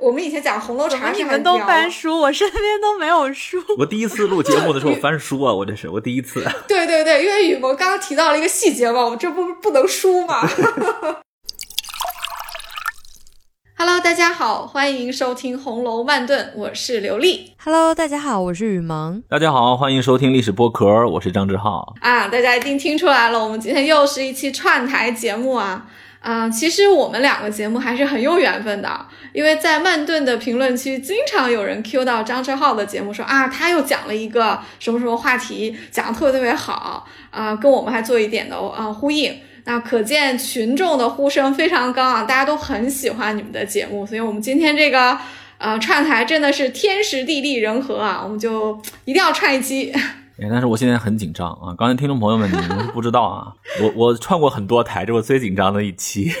我们以前讲红楼茶，你们都翻书，我身边都没有书。我第一次录节目的时候翻书啊，我这是我第一次。对对对，因为雨萌刚刚提到了一个细节嘛，我这不不能输嘛。Hello，大家好，欢迎收听《红楼慢顿》，我是刘丽。Hello，大家好，我是雨萌。大家好，欢迎收听历史播壳，我是张志浩。啊，大家一定听出来了，我们今天又是一期串台节目啊。啊，其实我们两个节目还是很有缘分的，因为在慢炖的评论区，经常有人 Q 到张志浩的节目，说啊，他又讲了一个什么什么话题，讲的特别特别好啊，跟我们还做一点的啊呼应。那可见群众的呼声非常高啊，大家都很喜欢你们的节目，所以我们今天这个呃串台真的是天时地利人和啊，我们就一定要串一期。哎，但是我现在很紧张啊！刚才听众朋友们，你们是不知道啊，我我串过很多台，这是我最紧张的一期。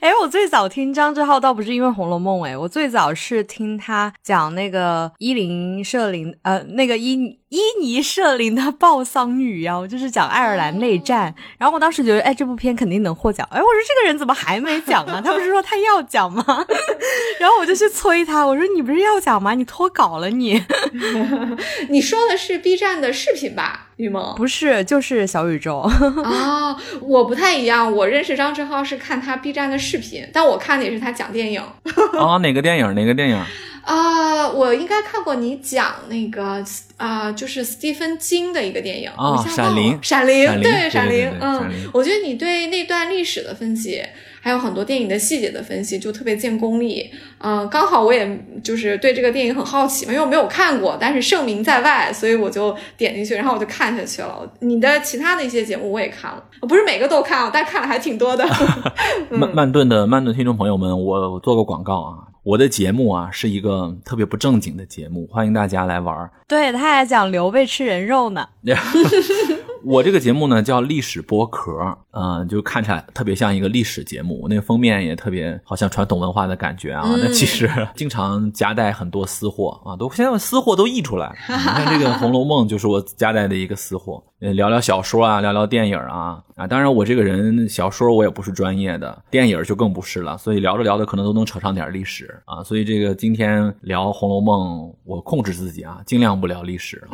哎，我最早听张志浩倒不是因为《红楼梦》，哎，我最早是听他讲那个伊林舍林，呃，那个伊伊尼舍林的抱桑女妖，就是讲爱尔兰内战。然后我当时觉得，哎，这部片肯定能获奖。哎，我说这个人怎么还没讲呢？他不是说他要讲吗？然后我就去催他，我说你不是要讲吗？你脱稿了你？你说的是 B 站的视频吧？雨萌不是，就是小宇宙啊。我不太一样，我认识张志浩是看他 B 站的视频，但我看的也是他讲电影。啊，哪个电影？哪个电影？啊，我应该看过你讲那个啊，就是斯蒂芬金的一个电影啊，《闪灵》。闪灵，对，《闪灵》。嗯，我觉得你对那段历史的分析。还有很多电影的细节的分析，就特别见功力。嗯，刚好我也就是对这个电影很好奇嘛，因为我没有看过，但是盛名在外，所以我就点进去，然后我就看下去了。你的其他的一些节目我也看了，不是每个都看，但看了还挺多的。曼曼顿的曼顿听众朋友们，我做个广告啊，我的节目啊是一个特别不正经的节目，欢迎大家来玩。对，他还讲刘备吃人肉呢。我这个节目呢叫历史剥壳，嗯，就看起来特别像一个历史节目，那个封面也特别好像传统文化的感觉啊。那其实经常夹带很多私货啊，都现在私货都溢出来。你看这个《红楼梦》就是我夹带的一个私货，聊聊小说啊，聊聊电影啊啊。当然我这个人小说我也不是专业的，电影就更不是了，所以聊着聊着可能都能扯上点历史啊。所以这个今天聊《红楼梦》，我控制自己啊，尽量不聊历史。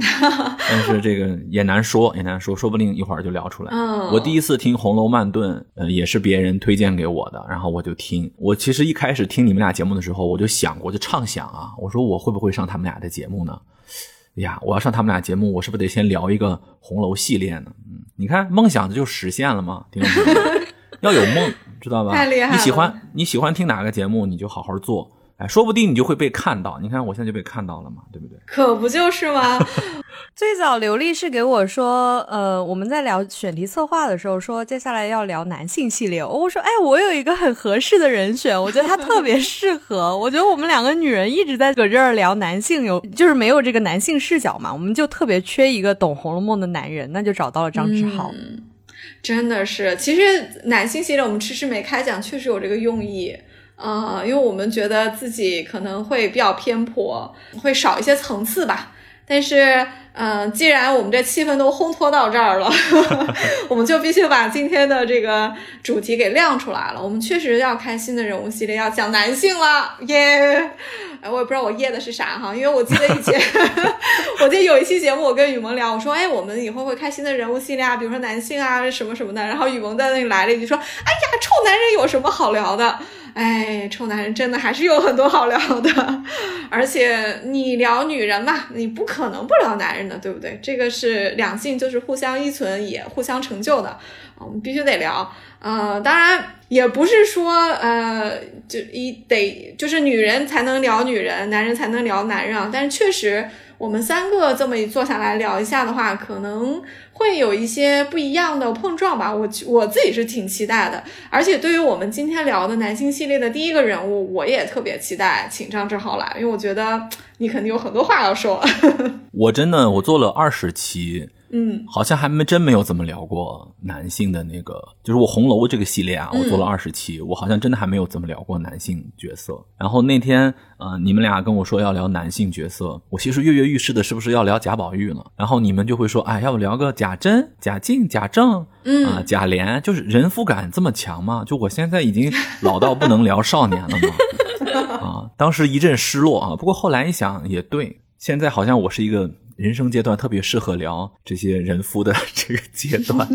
但是这个也难说，也难说。说不定一会儿就聊出来。我第一次听《红楼慢炖》，呃，也是别人推荐给我的，然后我就听。我其实一开始听你们俩节目的时候，我就想过，就畅想啊，我说我会不会上他们俩的节目呢？哎呀，我要上他们俩节目，我是不是得先聊一个红楼系列呢？嗯，你看，梦想就实现了吗？听众朋友，要有梦，知道吧？太厉害！你喜欢你喜欢听哪个节目，你就好好做。哎，说不定你就会被看到。你看，我现在就被看到了嘛，对不对？可不就是吗？最早刘丽是给我说，呃，我们在聊选题策划的时候，说接下来要聊男性系列。我说，哎，我有一个很合适的人选，我觉得他特别适合。我觉得我们两个女人一直在搁这儿聊男性，有就是没有这个男性视角嘛，我们就特别缺一个懂《红楼梦》的男人，那就找到了张志浩。真的是，其实男性系列我们迟迟没开讲，确实有这个用意。啊，因为我们觉得自己可能会比较偏颇，会少一些层次吧。但是，嗯，既然我们这气氛都烘托到这儿了，我们就必须把今天的这个主题给亮出来了。我们确实要开新的人物系列，要讲男性了，耶！哎，我也不知道我耶的是啥哈，因为我记得以前，我记得有一期节目，我跟雨萌聊，我说，哎，我们以后会开新的人物系列啊，比如说男性啊什么什么的。然后雨萌在那里来了一句说，哎呀，臭男人有什么好聊的？哎，臭男人真的还是有很多好聊的，而且你聊女人嘛，你不可能不聊男人的，对不对？这个是两性就是互相依存，也互相成就的，我们必须得聊。呃，当然也不是说呃，就一得就是女人才能聊女人，男人才能聊男人啊。但是确实，我们三个这么一坐下来聊一下的话，可能。会有一些不一样的碰撞吧，我我自己是挺期待的，而且对于我们今天聊的男性系列的第一个人物，我也特别期待请张志豪来，因为我觉得你肯定有很多话要说。我真的，我做了二十期，嗯好像还没真没有怎么聊过男性的那个，就是我红楼这个系列啊，我做了二十期，我好像真的还没有怎么聊过男性角色。然后那天，呃，你们俩跟我说要聊男性角色，我其实跃跃欲试的是不是要聊贾宝玉了？然后你们就会说，哎，要不聊个贾珍、贾静、贾政，嗯啊、贾琏，就是人夫感这么强吗？就我现在已经老到不能聊少年了吗？啊，当时一阵失落啊，不过后来一想也对，现在好像我是一个人生阶段特别适合聊这些人夫的 这个阶段。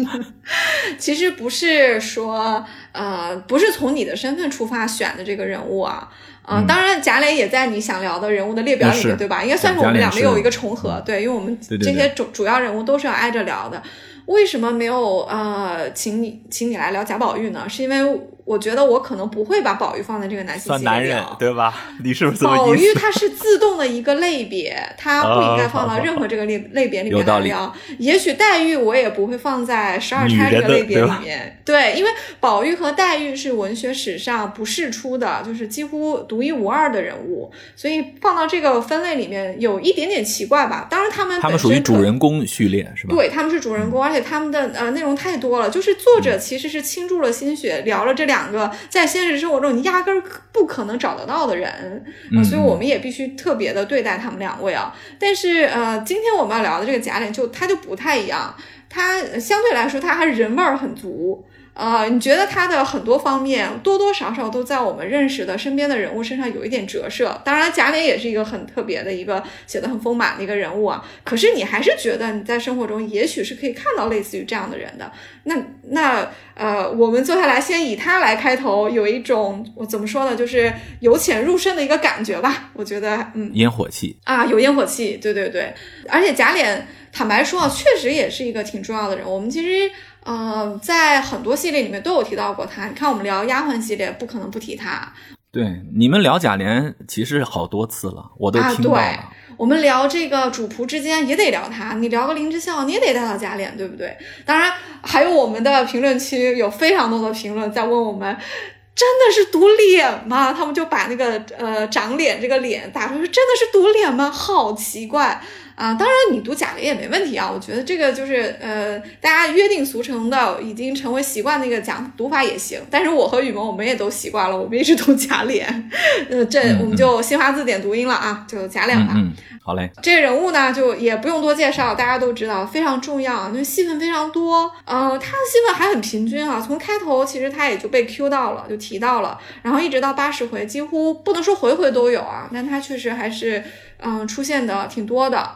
其实不是说，呃，不是从你的身份出发选的这个人物啊，啊，嗯当然贾磊也在你想聊的人物的列表里面，对吧？应该算是我们俩没有一个重合，对，因为我们这些主主要人物都是要挨着聊的。为什么没有呃，请你请你来聊贾宝玉呢？是因为我觉得我可能不会把宝玉放在这个男性系列聊。对吧？你是不是宝玉它是自动的一个类别，它不应该放到哦任何这个类类别里面有道理来聊。也许黛玉我也不会放在十二钗这个类别里面，对，因为宝玉和黛玉是文学史上不世出的，就是几乎独一无二的人物，所以放到这个分类里面有一点点奇怪吧。当然他们他们属于本身主人公序列是吧？对，他们是主人公，而且他们的呃内容太多了。就是作者其实是倾注了心血，聊了这两个在现实生活中你压根儿不可能找得到的人，所以我们也必须特别的对待他们两位啊。但是呃，今天我们要聊的这个贾琏就他就不太一样，他呃相对来说他还人味儿很足。呃，你觉得他的很多方面多多少少都在我们认识的身边的人物身上有一点折射。当然，贾琏也是一个很特别的一个写的很丰满的一个人物啊。可是你还是觉得你在生活中也许是可以看到类似于这样的人的。那那呃，我们坐下来先以他来开头，有一种我怎么说呢，就是由浅入深的一个感觉吧。我觉得，嗯，烟火气，啊，有烟火气，对对对，而且贾琏，坦白说啊，确实也是一个挺重要的人物。我们其实，呃，在很多系列里面都有提到过他。你看，我们聊丫鬟系列，不可能不提他对你们聊贾琏其实好多次了，我都啊。听到对。，我们聊这个主仆之间也得聊他。你聊个林之孝，你也得带到贾琏，对不对？当然，还有我们的评论区有非常多的评论在问我们。真的是读脸吗？他们就把那个呃长脸这个脸打出来，真的是读脸吗？好奇怪啊！当然你读贾琏也没问题啊，我觉得这个就是呃大家约定俗成的，已经成为习惯那个讲读法也行。但是我和雨萌我们也都习惯了，我们一直读贾琏，呃这嗯我们就新华字典读音了啊，就贾琏吧。嗯嗯，好嘞，这个人物呢，就也不用多介绍，大家都知道，非常重要，就戏份非常多。呃，他的戏份还很平均啊，从开头其实他也就被 Q 到了，就提到了，然后一直到八十回，几乎不能说回回都有啊，但他确实还是嗯、出现的挺多的。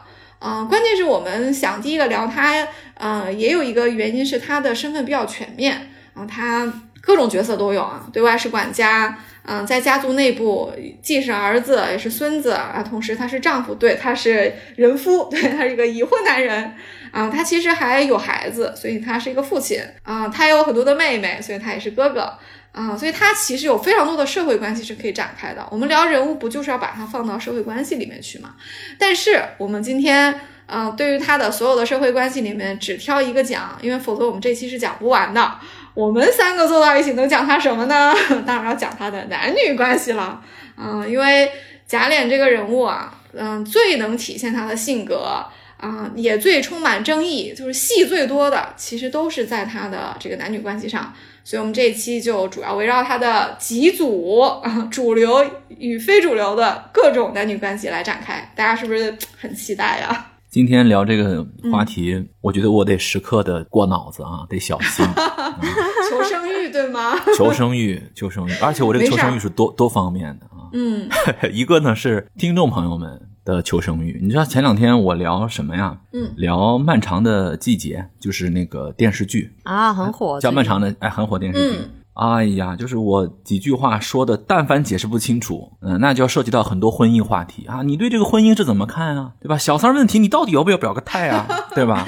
啊、关键是我们想第一个聊他，呃，也有一个原因是他的身份比较全面啊、他各种角色都有啊，对外是管家，嗯、在家族内部既是儿子也是孙子啊，同时他是丈夫，对，他是人夫，对他是一个已婚男人啊，他其实还有孩子，所以他是一个父亲啊，他有很多的妹妹，所以他也是哥哥。啊，所以他其实有非常多的社会关系是可以展开的。我们聊人物，不就是要把它放到社会关系里面去吗？但是我们今天，呃，对于他的所有的社会关系里面，只挑一个讲，因为否则我们这期是讲不完的。我们三个坐到一起能讲他什么呢？当然要讲他的男女关系了。嗯、因为贾琏这个人物啊，嗯、最能体现他的性格。啊、也最充满争议，就是戏最多的，其实都是在他的这个男女关系上。所以，我们这一期就主要围绕他的几组啊，主流与非主流的各种男女关系来展开。大家是不是很期待呀？今天聊这个话题，我觉得我得时刻的过脑子啊，得小心。求生欲，对吗？求生欲，求生欲，而且我这个求生欲是多多方面的啊。嗯一个呢是听众朋友们的求生欲，你知道前两天我聊什么呀？嗯，聊《漫长的季节》，就是那个电视剧，啊，很火，叫《漫长的》，哎，很火电视剧。嗯哎呀，就是我几句话说的，但凡解释不清楚，嗯、那就要涉及到很多婚姻话题啊。你对这个婚姻是怎么看啊？对吧？小三儿问题，你到底要不要表个态啊？对吧？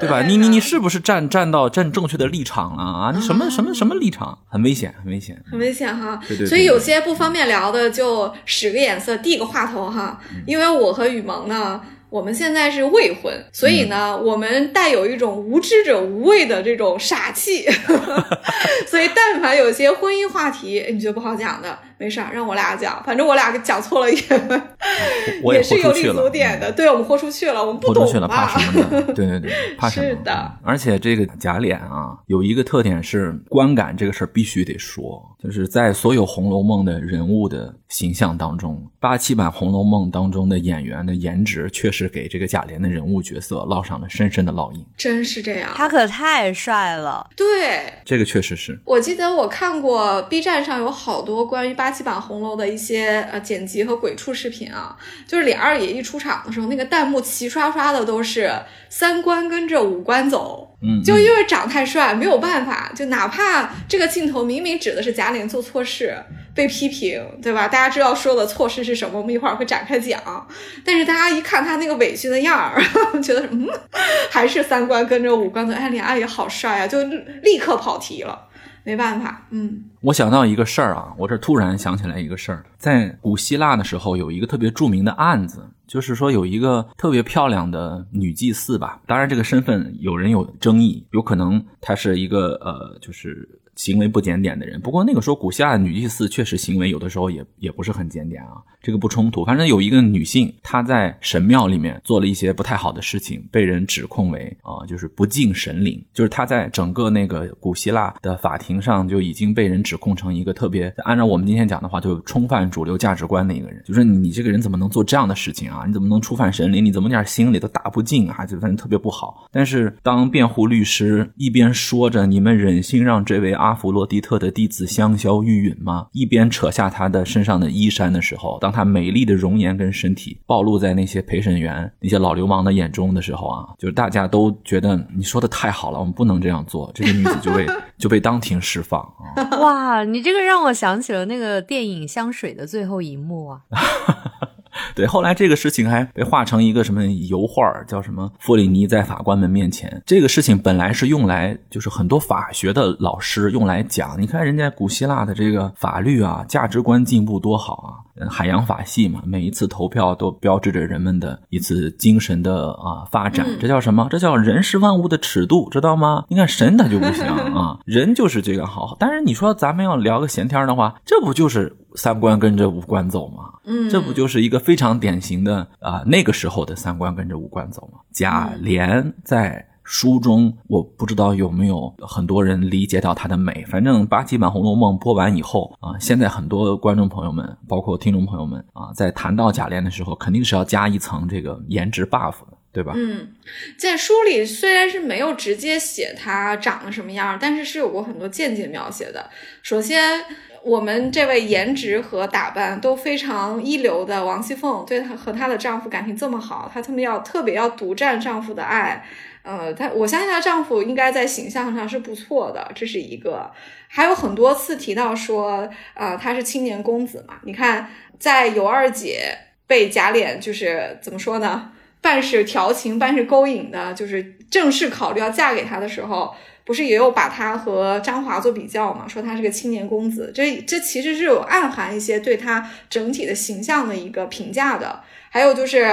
对吧？你你你是不是站站到站正确的立场了啊？你什么什么什么立场？很危险，很危险。很危险哈。对对对所以有些不方便聊的，就使个眼色，递个话头哈。因为我和雨萌呢。我们现在是未婚，所以呢，我们带有一种无知者无畏的这种傻气，所以但凡有些婚姻话题你觉得不好讲的，没事儿，让我俩讲，反正我俩讲错了也 我也也是有立足点的，对我们豁出去了，我们不懂豁出去了，怕。什么呢？对对对，怕什么？是的而且这个假脸啊，有一个特点是观感这个事儿必须得说，就是在所有《红楼梦》的人物的形象当中，八七版《红楼梦》当中的演员的颜值确实给这个贾琏的人物角色烙上了深深的烙印，真是这样，他可太帅了。对，这个确实是。我记得我看过 B 站上有好多关于八七版红楼的一些呃剪辑和鬼畜视频啊，就是李二爷一出场的时候，那个弹幕齐刷刷的都是三观跟着五官走，嗯，就因为长太帅，没有办法，就哪怕这个镜头明明指的是贾琏做错事被批评，对吧？大家知道说的错事是什么，我们一会儿会展开讲。但是大家一看他那个委屈的样儿，觉得嗯，还是三观跟着五官走。哎，李二爷好帅啊，就立刻跑题了。没办法，嗯。我想到一个事儿啊，我这突然想起来一个事儿，在古希腊的时候有一个特别著名的案子，就是说有一个特别漂亮的女祭司吧，当然这个身份有人有争议，有可能她是一个呃，就是行为不检点的人。不过那个时候古希腊女祭司确实行为有的时候也也不是很检点啊，这个不冲突。反正有一个女性她在神庙里面做了一些不太好的事情，被人指控为啊、就是不敬神灵，就是她在整个那个古希腊的法庭上就已经被人指控成一个特别按照我们今天讲的话，就冲犯主流价值观的一个人，就是你这个人怎么能做这样的事情啊？你怎么能触犯神灵？你怎么点心里都打不进啊？就反正特别不好。但是当辩护律师一边说着你们忍心让这位阿弗洛狄特的弟子香消玉殒吗？一边扯下他的身上的衣衫的时候，当他美丽的容颜跟身体暴露在那些陪审员、那些老流氓的眼中的时候啊，就是大家都觉得你说的太好了，我们不能这样做。这个女子就被就被当庭释放啊。哇，你这个让我想起了那个电影《香水》的最后一幕啊！对，后来这个事情还被画成一个什么油画，叫什么弗里尼在法官们面前。这个事情本来是用来，就是很多法学的老师用来讲，你看人家古希腊的这个法律啊，价值观进步多好啊！呃海洋法系嘛，每一次投票都标志着人们的一次精神的啊发展。这叫什么？这叫人是万物的尺度，知道吗？你看神他就不行 啊，人就是这个好。但是你说咱们要聊个闲天儿的话，这不就是三观跟着五官走吗？嗯，这不就是一个非常典型的啊、那个时候的三观跟着五官走吗？贾琏在书中，我不知道有没有很多人理解到它的美。反正八七版《红楼梦》播完以后啊、现在很多观众朋友们，包括听众朋友们啊，在谈到贾琏的时候，肯定是要加一层这个颜值 buff 的，对吧？嗯，在书里虽然是没有直接写他长得什么样，但是是有过很多间接描写的。首先，我们这位颜值和打扮都非常一流的王熙凤，对她和她的丈夫感情这么好，她特别要特别要独占丈夫的爱。呃，她我相信她丈夫应该在形象上是不错的，这是一个。还有很多次提到说，呃，他是青年公子嘛。你看，在尤二姐被贾琏就是怎么说呢？半是调情，半是勾引的，就是正式考虑要嫁给他的时候，不是也有把他和张华做比较嘛？说他是个青年公子，这这其实是有暗含一些对他整体的形象的一个评价的。还有就是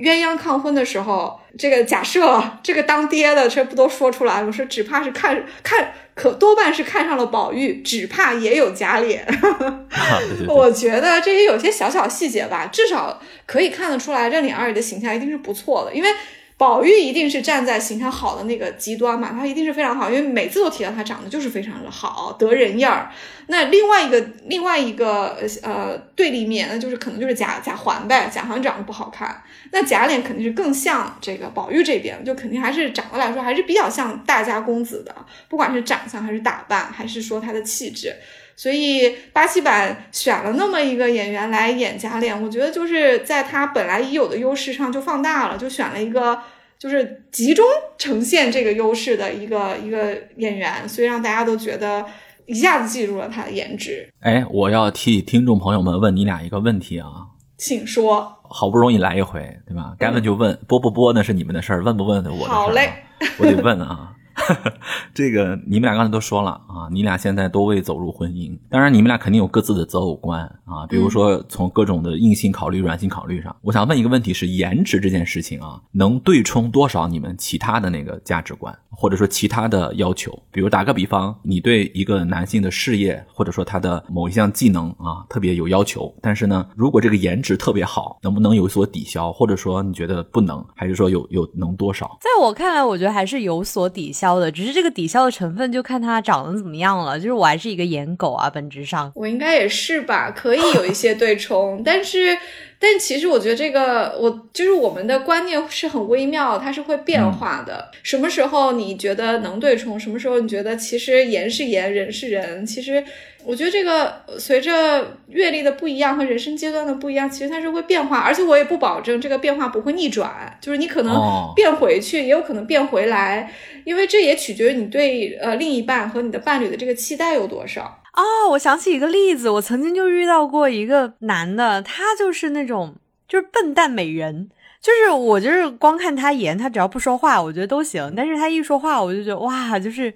鸳鸯抗婚的时候，这个假设这个当爹的这不都说出来了？说只怕是看看，可多半是看上了宝玉，只怕也有假脸。啊，对对对。我觉得这也有些小小细节吧，至少可以看得出来，这李二爷的形象一定是不错的，因为。宝玉一定是站在形象好的那个极端嘛，他一定是非常好，因为每次都提到他长得就是非常的好，得人样儿。那另外一个另外一个呃对立面，那就是可能就是贾贾环呗，贾环长得不好看，那贾琏肯定是更像这个宝玉这边，就肯定还是长得来说还是比较像大家公子的，不管是长相还是打扮，还是说他的气质。所以巴西版选了那么一个演员来演贾琏，我觉得就是在他本来已有的优势上就放大了，就选了一个就是集中呈现这个优势的一个一个演员，所以让大家都觉得一下子记住了他的颜值。哎，我要替听众朋友们问你俩一个问题啊，请说，好不容易来一回，对吧？该问就问，播不播那是你们的事儿，问不问我的事儿啊。好嘞我得问啊，这个你们俩刚才都说了啊，你俩现在都未走入婚姻，当然你们俩肯定有各自的择偶观啊，比如说从各种的硬性考虑、软性考虑上，我想问一个问题是：颜值这件事情啊，能对冲多少你们其他的那个价值观，或者说其他的要求？比如打个比方，你对一个男性的事业或者说他的某一项技能啊特别有要求，但是呢，如果这个颜值特别好，能不能有所抵消？或者说你觉得不能，还是说有有能多少？在我看来，我觉得还是有所抵消消的，只是这个抵消的成分就看它长得怎么样了。就是我还是一个颜狗啊，本质上我应该也是吧，可以有一些对冲，但是。但其实我觉得这个，我就是我们的观念是很微妙，它是会变化的。什么时候你觉得能对冲？什么时候你觉得其实言是言，人是人？其实我觉得这个随着阅历的不一样和人生阶段的不一样，其实它是会变化。而且我也不保证这个变化不会逆转，就是你可能变回去，也有可能变回来，因为这也取决于你对呃另一半和你的伴侣的这个期待有多少。哦，我想起一个例子，我曾经就遇到过一个男的，他就是那种就是笨蛋美人。就是我就是光看他颜，他只要不说话，我觉得都行。但是他一说话，我就觉得哇，就是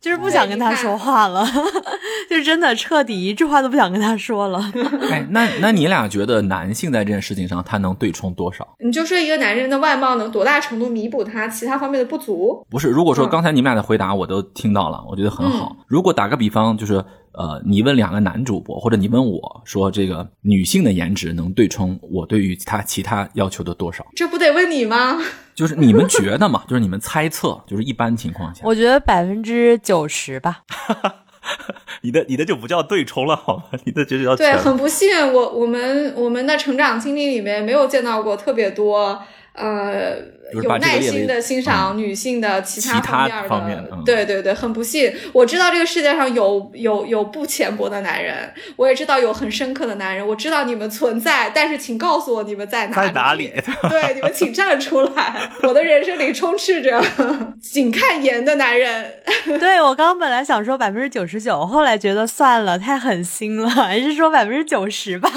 就是不想跟他说话了，就是真的彻底一句话都不想跟他说了。哎，那那你俩觉得男性在这件事情上他能对冲多少？你就说一个男人的外貌能多大程度弥补他其他方面的不足？不是，如果说刚才你们俩的回答我都听到了，我觉得很好。如果打个比方，就是。呃，你问两个男主播，或者你问我说，这个女性的颜值能对冲我对于他其他要求的多少？这不得问你吗？就是你们觉得嘛？就是你们猜测，就是一般情况下，我觉得百分之九十吧。你的你的就不叫对冲了，好吗？你的就叫对。很不幸，我我们我们的成长经历里面没有见到过特别多呃。有耐心的欣赏女性的其他方面的，对对对，很不幸，我知道这个世界上有有有不浅薄的男人，我也知道有很深刻的男人，我知道你们存在，但是请告诉我你们在哪里？在哪里？对，你们请站出来，我的人生里充斥着仅看颜的男人。对我刚刚本来想说百分之九十九，后来觉得算了，太狠心了，还是说百分之九十吧。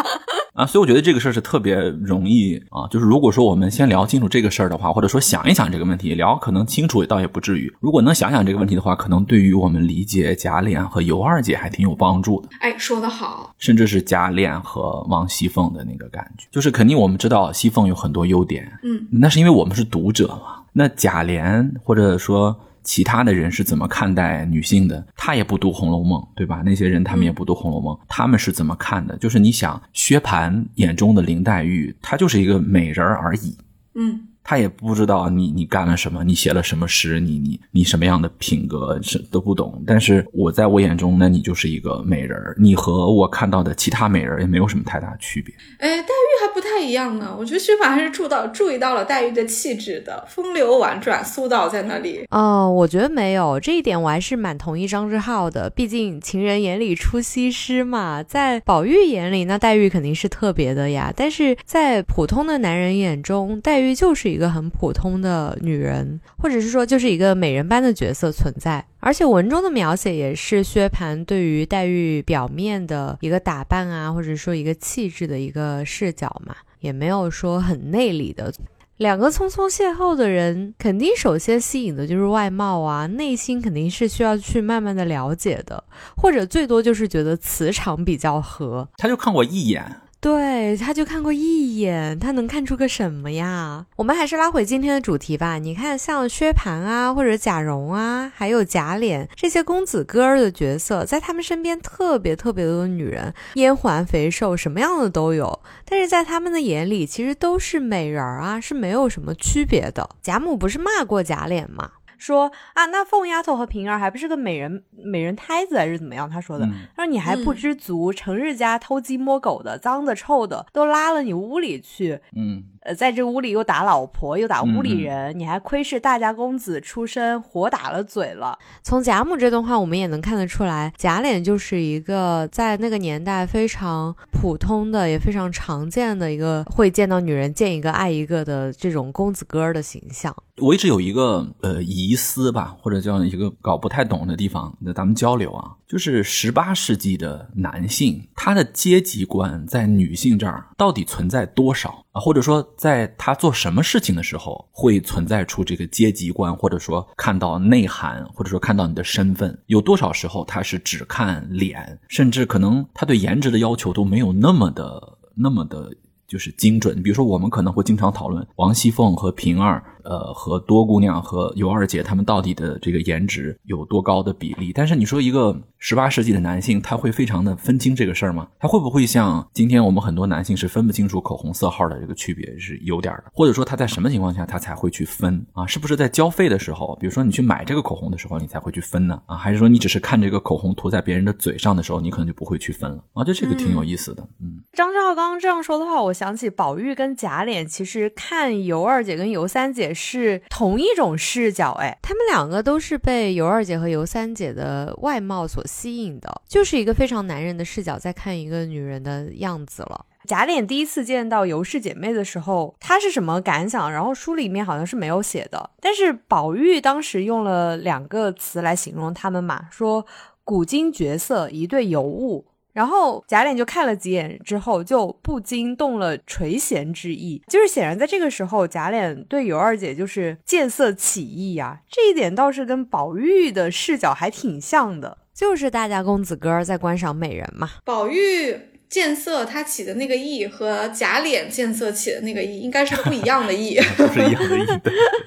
啊，所以我觉得这个事儿是特别容易啊，就是如果说我们先聊清楚这个事儿的话，或者说想一想这个问题，聊可能清楚倒也不至于。如果能想想这个问题的话，可能对于我们理解贾琏和尤二姐还挺有帮助的。哎，说得好，甚至是贾琏和王熙凤的那个感觉，就是肯定我们知道熙凤有很多优点，嗯，那是因为我们是读者嘛。那贾琏或者说。其他的人是怎么看待女性的？他也不读《红楼梦》，对吧？那些人他们也不读《红楼梦》，他们是怎么看的？就是你想，薛蟠眼中的林黛玉，她就是一个美人而已。嗯。他也不知道你你干了什么，你写了什么诗，你你你什么样的品格是都不懂。但是我在我眼中，那你就是一个美人儿，你和我看到的其他美人也没有什么太大区别。哎，黛玉还不太一样呢。我觉得薛蟠还是注到注意到了黛玉的气质的，风流婉转，苏道在那里。哦，我觉得没有这一点，我还是蛮同意张志浩的。毕竟情人眼里出西施嘛，在宝玉眼里，那黛玉肯定是特别的呀。但是在普通的男人眼中，黛玉就是。一个很普通的女人，或者是说就是一个美人般的角色存在，而且文中的描写也是薛蟠对于黛玉表面的一个打扮啊，或者说一个气质的一个视角嘛，也没有说很内里的。两个匆匆邂逅的人，肯定首先吸引的就是外貌啊，内心肯定是需要去慢慢的了解的，或者最多就是觉得磁场比较合。他就看我一眼。对，他就看过一眼，他能看出个什么呀？我们还是拉回今天的主题吧。你看，像薛蟠啊，或者贾蓉啊，还有贾琏这些公子哥儿的角色，在他们身边特别特别多的女人，燕环肥瘦，什么样的都有。但是在他们的眼里，其实都是美人儿啊，是没有什么区别的。贾母不是骂过贾琏吗？说啊，那凤丫头和平儿还不是个美人美人胎子还是怎么样？他说的，他说你还不知足，成日家偷鸡摸狗的，脏的臭的都拉了你屋里去，嗯，呃，在这屋里又打老婆又打屋里人，你还窥视大家公子出身，活打了嘴了。从贾母这段话，我们也能看得出来，贾琏就是一个在那个年代非常普通的，也非常常见的一个会见到女人见一个爱一个的这种公子哥儿的形象。我一直有一个呃疑思吧，或者叫一个搞不太懂的地方，那咱们交流啊，就是十八世纪的男性，他的阶级观在女性这儿到底存在多少啊？或者说，在他做什么事情的时候，会存在出这个阶级观，或者说看到内涵，或者说看到你的身份，有多少时候他是只看脸，甚至可能他对颜值的要求都没有那么的那么的。就是精准，比如说我们可能会经常讨论王熙凤和平儿。呃，和多姑娘和尤二姐他们到底的这个颜值有多高的比例？但是你说一个十八世纪的男性，他会非常的分清这个事儿吗？他会不会像今天我们很多男性是分不清楚口红色号的这个区别是有点的？或者说他在什么情况下他才会去分啊？是不是在交费的时候，比如说你去买这个口红的时候，你才会去分呢？啊，还是说你只是看这个口红涂在别人的嘴上的时候，你可能就不会去分了？啊，就这个挺有意思的。嗯，张志浩刚刚这样说的话，我想起宝玉跟贾琏，其实看尤二姐跟尤三姐。是同一种视角，哎，他们两个都是被尤二姐和尤三姐的外貌所吸引的，就是一个非常男人的视角在看一个女人的样子了。贾琏第一次见到尤氏姐妹的时候，他是什么感想？然后书里面好像是没有写的，但是宝玉当时用了两个词来形容他们嘛，说古今绝色，一对尤物。然后贾琏就看了几眼之后，就不禁动了垂涎之意。就是显然在这个时候，贾琏对尤二姐就是见色起意啊。这一点倒是跟宝玉的视角还挺像的，就是大家公子哥在观赏美人嘛。宝玉。见色，他起的那个意和假脸见色起的那个意，应该是不一样的意，不是一样的意。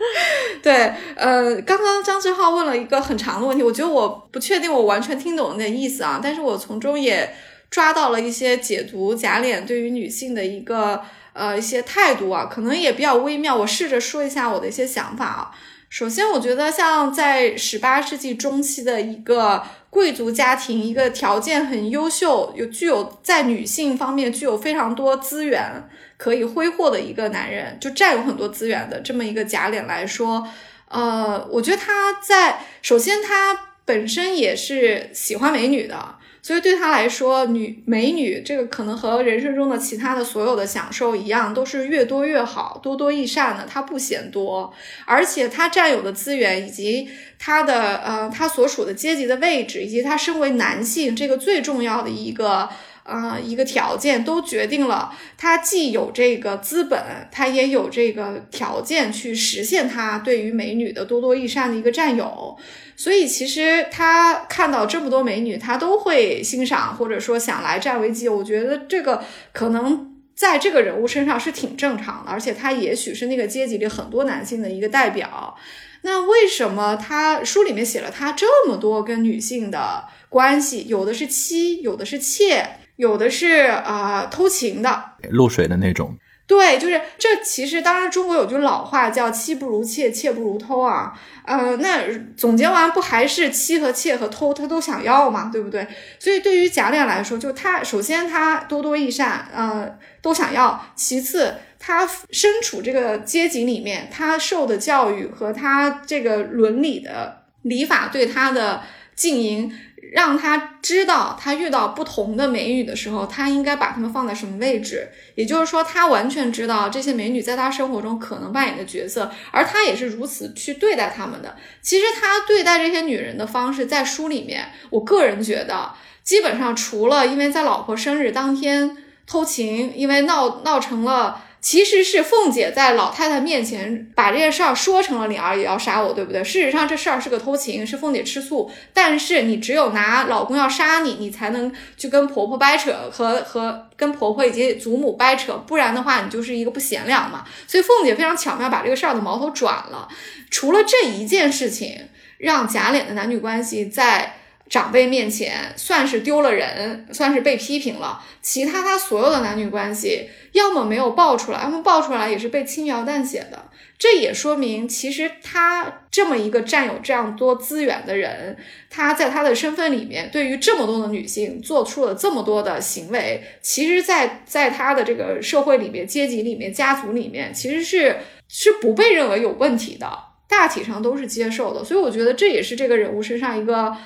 对，呃，刚刚张志浩问了一个很长的问题，我觉得我不确定我完全听懂那意思啊，但是我从中也抓到了一些解读假脸对于女性的一个呃一些态度啊，可能也比较微妙。我试着说一下我的一些想法啊。首先，我觉得像在十八世纪中期的一个贵族家庭，一个条件很优秀、有具有在女性方面具有非常多资源可以挥霍的一个男人，就占有很多资源的这么一个贾琏来说，呃，我觉得他在首先他本身也是喜欢美女的。所以对他来说，女美女这个可能和人生中的其他的所有的享受一样，都是越多越好，多多益善的。他不嫌多，而且他占有的资源以及他的呃他所属的阶级的位置，以及他身为男性这个最重要的一个呃一个条件，都决定了他既有这个资本，他也有这个条件去实现他对于美女的多多益善的一个占有。所以其实他看到这么多美女，他都会欣赏，或者说想来占为己有。我觉得这个可能在这个人物身上是挺正常的，而且他也许是那个阶级里很多男性的一个代表。那为什么他书里面写了他这么多跟女性的关系？有的是妻，有的是妾，有的是啊偷情的，露水的那种。对，就是这。其实，当然，中国有句老话叫“妻不如妾，妾不如偷”啊。呃，那总结完，不还是妻和妾和偷，他都想要嘛，对不对？所以，对于贾琏来说，就他首先他多多益善，呃，都想要；其次，他身处这个阶级里面，他受的教育和他这个伦理的礼法对他的经营。让他知道，他遇到不同的美女的时候，他应该把她们放在什么位置。也就是说，他完全知道这些美女在他生活中可能扮演的角色，而他也是如此去对待她们的。其实他对待这些女人的方式，在书里面，我个人觉得，基本上除了因为在老婆生日当天偷情，因为闹闹成了。其实是凤姐在老太太面前把这件事儿说成了灵儿也要杀我，对不对？事实上这事儿是个偷情，是凤姐吃醋。但是你只有拿老公要杀你，你才能去跟婆婆掰扯，和和跟婆婆以及祖母掰扯，不然的话你就是一个不贤良嘛。所以凤姐非常巧妙把这个事儿的矛头转了。除了这一件事情，让贾琏的男女关系在。长辈面前算是丢了人，算是被批评了。其他他所有的男女关系，要么没有爆出来，要么爆出来也是被轻描淡写的。这也说明，其实他这么一个占有这样多资源的人，他在他的身份里面，对于这么多的女性做出了这么多的行为，其实，在在他的这个社会里面、阶级里面、家族里面，其实是是不被认为有问题的，大体上都是接受的。所以，我觉得这也是这个人物身上一个。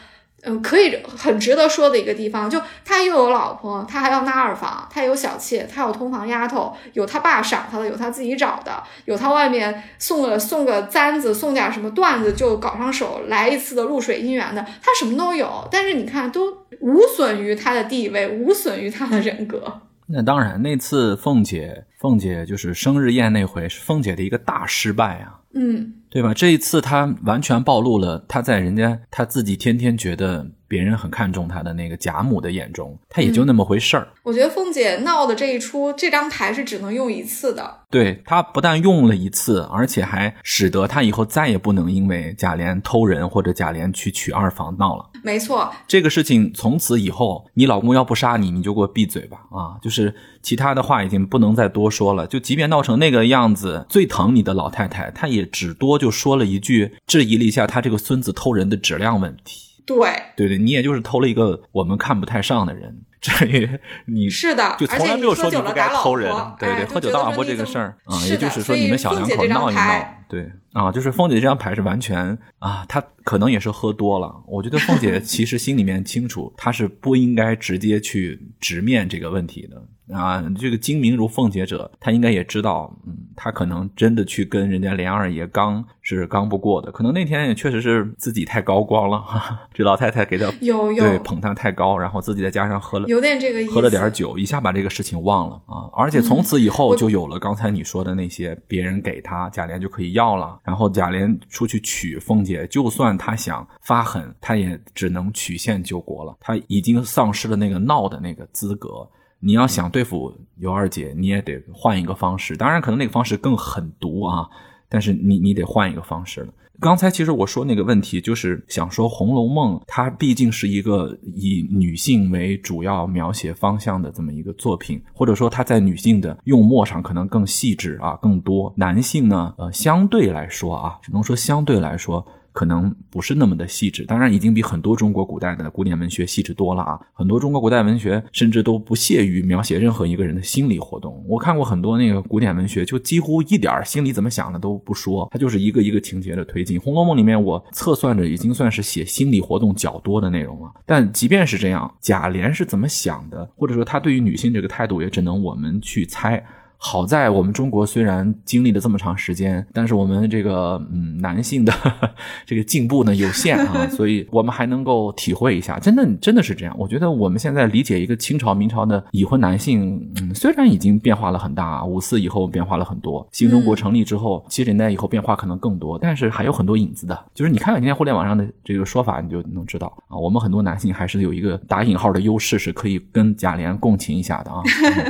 嗯，可以很值得说的一个地方，就他又有老婆，他还要纳二房，他有小妾，他有通房丫头，有他爸赏他的，有他自己找的，有他外面送个送个簪子，送点什么缎子就搞上手，来一次的露水姻缘的，他什么都有。但是你看，都无损于他的地位，无损于他的人格。那当然，那次凤姐，凤姐就是生日宴那回，是凤姐的一个大失败啊。嗯，对吧？这一次他完全暴露了他在人家他自己天天觉得别人很看重他的那个贾母的眼中，他也就那么回事儿。我觉得凤姐闹的这一出，这张牌是只能用一次的。对她不但用了一次，而且还使得她以后再也不能因为贾琏偷人或者贾琏去娶二房闹了。没错，这个事情从此以后，你老公要不杀你，你就给我闭嘴吧！啊，就是其他的话已经不能再多说了。就即便闹成那个样子，最疼你的老太太，她也只多就说了一句，质疑了一下她这个孙子偷人的质量问题。对，对对，你也就是偷了一个我们看不太上的人。至于你是的，就从来没有说你不该偷人，对对，喝酒打老婆这个事儿啊，也就是说你们小两口闹一闹，对啊，就是凤姐这张牌是完全啊，她可能也是喝多了。我觉得凤姐 其实心里面清楚，她是不应该直接去直面这个问题的。啊，这个精明如凤姐者，他应该也知道，嗯，他可能真的去跟人家连二爷刚是刚不过的，可能那天也确实是自己太高光了，哈 哈这老太太给她有有。对捧她太高，然后自己再加上喝了有点这个喝了点酒，一下把这个事情忘了啊，而且从此以后就有了刚才你说的那些，别人给他贾琏就可以要了，然后贾琏出去娶凤姐，就算他想发狠，他也只能曲线救国了，他已经丧失了那个闹的那个资格。你要想对付尤二姐，你也得换一个方式。当然，可能那个方式更狠毒啊，但是你你得换一个方式了。刚才其实我说那个问题，就是想说《红楼梦》它毕竟是一个以女性为主要描写方向的这么一个作品，或者说它在女性的用墨上可能更细致啊更多。男性呢，呃，相对来说啊，只能说相对来说。可能不是那么的细致，当然已经比很多中国古代的古典文学细致多了啊！很多中国古代文学甚至都不屑于描写任何一个人的心理活动。我看过很多那个古典文学，就几乎一点心里怎么想的都不说，它就是一个一个情节的推进。《红楼梦》里面我测算着已经算是写心理活动较多的内容了，但即便是这样，贾琏是怎么想的，或者说他对于女性这个态度，也只能我们去猜。好在我们中国虽然经历了这么长时间，但是我们这个嗯男性的 这个进步呢有限啊，所以我们还能够体会一下，真的真的是这样。我觉得我们现在理解一个清朝明朝的已婚男性，嗯，虽然已经变化了很大，五四以后变化了很多，新中国成立之后，七十年代以后变化可能更多，但是还有很多影子的。就是你看看今天互联网上的这个说法，你就能知道啊，我们很多男性还是有一个打引号的优势，是可以跟贾琏共情一下的啊，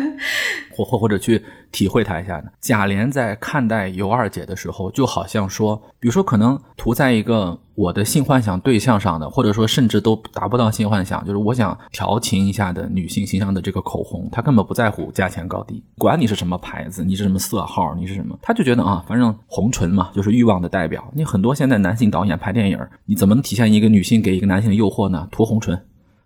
或或或者去。体会他一下呢。贾琏在看待尤二姐的时候，就好像说，比如说可能涂在一个我的性幻想对象上的，或者说甚至都达不到性幻想，就是我想调情一下的女性形象的这个口红，他根本不在乎价钱高低，管你是什么牌子，你是什么色号，你是什么，他就觉得啊，反正红唇嘛，就是欲望的代表。你很多现在男性导演拍电影，你怎么能体现一个女性给一个男性的诱惑呢？涂红唇。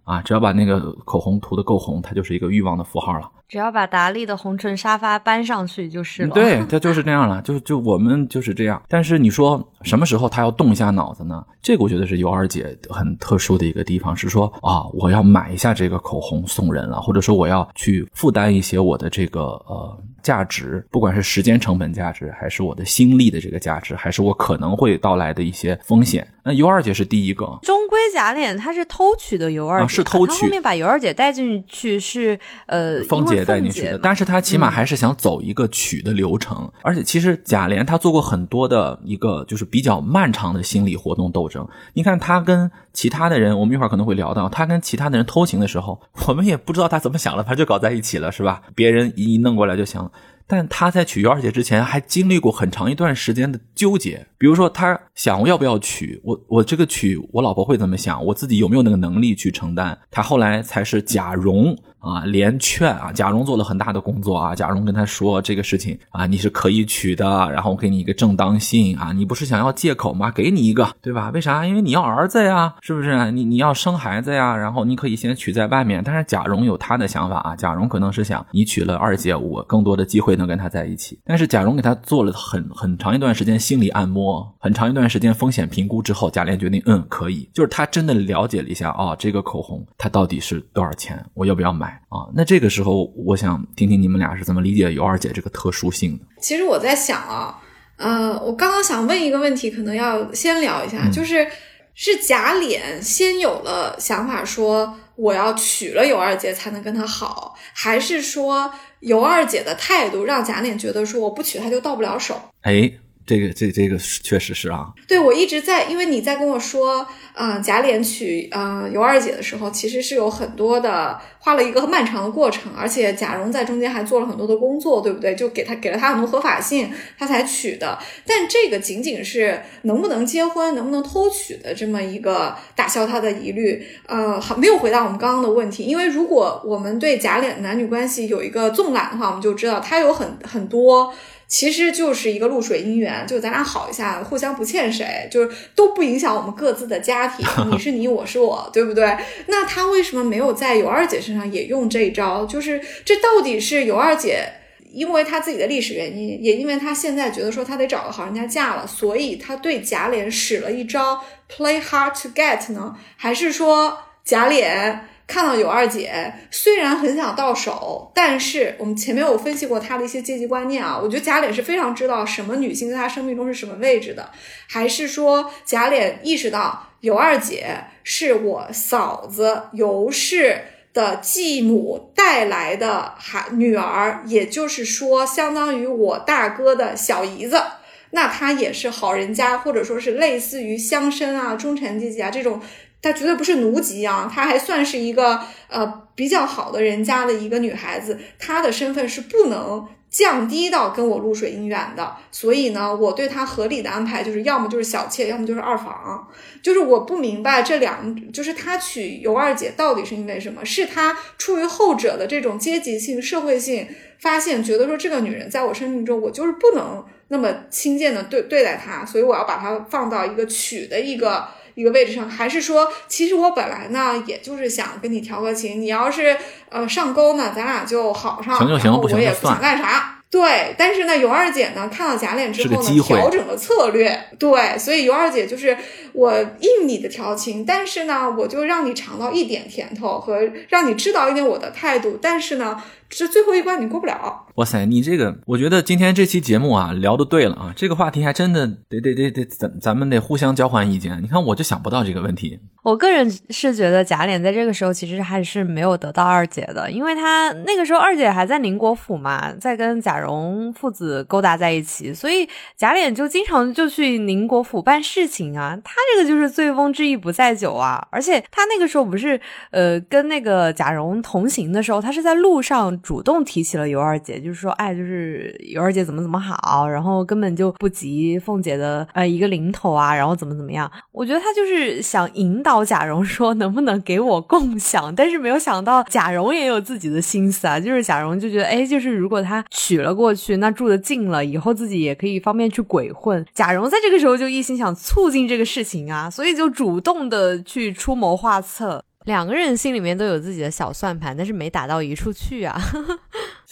啊，只要把那个口红涂的够红，它就是一个欲望的符号了。只要把达利的红唇沙发搬上去就是了。对，他就是这样了。就就我们就是这样。但是你说什么时候他要动一下脑子呢？这个我觉得是尤二姐很特殊的一个地方，是说啊，我要买一下这个口红送人了，或者说我要去负担一些我的这个呃。价值，不管是时间成本价值，还是我的心力的这个价值，还是我可能会到来的一些风险。那尤二姐是第一个，终归贾琏他是偷取的尤二姐，是偷取，他后面把尤二姐带进去是呃凤姐带进去的，但是他起码还是想走一个取的流程。而且其实贾琏他做过很多的一个就是比较漫长的心理活动斗争。你看他跟其他的人，我们一会儿可能会聊到，他跟其他的人偷情的时候，我们也不知道他怎么想了，他就搞在一起了，是吧？别人一弄过来就行了。但他在娶尤二姐之前，还经历过很长一段时间的纠结。比如说，他想我要不要娶我，我这个娶我老婆会怎么想？我自己有没有那个能力去承担？他后来才是贾蓉啊，连劝啊，贾蓉做了很大的工作啊。贾蓉跟他说这个事情啊，你是可以娶的，然后我给你一个正当性啊，你不是想要借口吗？给你一个，对吧？为啥？因为你要儿子呀，是不是？你你要生孩子呀，然后你可以先娶在外面。但是贾蓉有他的想法啊，贾蓉可能是想你娶了二姐，我更多的机会能跟他在一起。但是贾蓉给他做了很很长一段时间心理按摩，很长一段时间风险评估之后，贾琏决定，嗯，可以，就是他真的了解了一下啊，这个口红它到底是多少钱，我要不要买？啊，那这个时候我想听听你们俩是怎么理解尤二姐这个特殊性的。其实我在想啊，呃，我刚刚想问一个问题，可能要先聊一下，就是是贾琏先有了想法，说我要娶了尤二姐才能跟她好，还是说尤二姐的态度让贾琏觉得说我不娶她就到不了手？哎。这个这这个确实是啊，对我一直在，因为你在跟我说，嗯，贾琏娶呃尤二姐的时候，其实是有很多的，花了一个漫长的过程，而且贾蓉在中间还做了很多的工作，对不对？就给他给了他很多合法性，他才娶的。但这个仅仅是能不能结婚，能不能偷娶的这么一个打消他的疑虑，呃，没有回答我们刚刚的问题。因为如果我们对贾琏男女关系有一个纵览的话，我们就知道他有很很多。其实就是一个露水姻缘，就咱俩好一下，互相不欠谁，就是都不影响我们各自的家庭。你是你，我是我，对不对？那他为什么没有在尤二姐身上也用这一招？就是这到底是尤二姐因为她自己的历史原因，也因为她现在觉得说她得找个好人家嫁了，所以她对贾琏使了一招 play hard to get 呢？还是说贾琏？看到尤二姐，虽然很想到手，但是我们前面有分析过她的一些阶级观念啊，我觉得贾琏是非常知道什么女性在她生命中是什么位置的，还是说贾琏意识到尤二姐是我嫂子尤氏的继母带来的孩女儿，也就是说相当于我大哥的小姨子，那她也是好人家，或者说是类似于乡绅啊、中产阶级啊这种。她绝对不是奴籍啊，她还算是一个呃比较好的人家的一个女孩子，她的身份是不能降低到跟我露水姻缘的。所以呢，我对她合理的安排就是要么就是小妾，要么就是二房。就是我不明白这两，就是他娶尤二姐到底是因为什么？是他出于后者的这种阶级性、社会性发现，觉得说这个女人在我生命中，我就是不能那么轻贱的对对待她，所以我要把她放到一个娶的一个。一个位置上，还是说，其实我本来呢，也就是想跟你调个情，你要是呃上钩呢，咱俩就好上，行就行，不行也不想干啥。对，但是呢，尤二姐呢，看到贾琏之后呢，调整了策略。对，所以尤二姐就是我应你的调情，但是呢，我就让你尝到一点甜头和让你知道一点我的态度，但是呢。这最后一关你过不了。哇塞，你这个，我觉得今天这期节目啊，聊的对了啊，这个话题还真的得得得得，咱咱们得互相交换意见。你看，我就想不到这个问题。我个人是觉得贾琏在这个时候其实还是没有得到二姐的，因为他那个时候二姐还在宁国府嘛，在跟贾蓉父子勾搭在一起，所以贾琏就经常就去宁国府办事情啊。他这个就是醉翁之意不在酒啊，而且他那个时候不是呃跟那个贾蓉同行的时候，他是在路上主动提起了尤二姐，就是说哎，就是尤二姐怎么怎么好，然后根本就不及凤姐的呃一个零头啊，然后怎么怎么样。我觉得他就是想引导。贾蓉说：“能不能给我共享？”但是没有想到贾蓉也有自己的心思啊。就是贾蓉就觉得，哎，就是如果他娶了过去，那住的近了，以后自己也可以方便去鬼混。贾蓉在这个时候就一心想促进这个事情啊，所以就主动的去出谋划策。两个人心里面都有自己的小算盘，但是没打到一处去啊。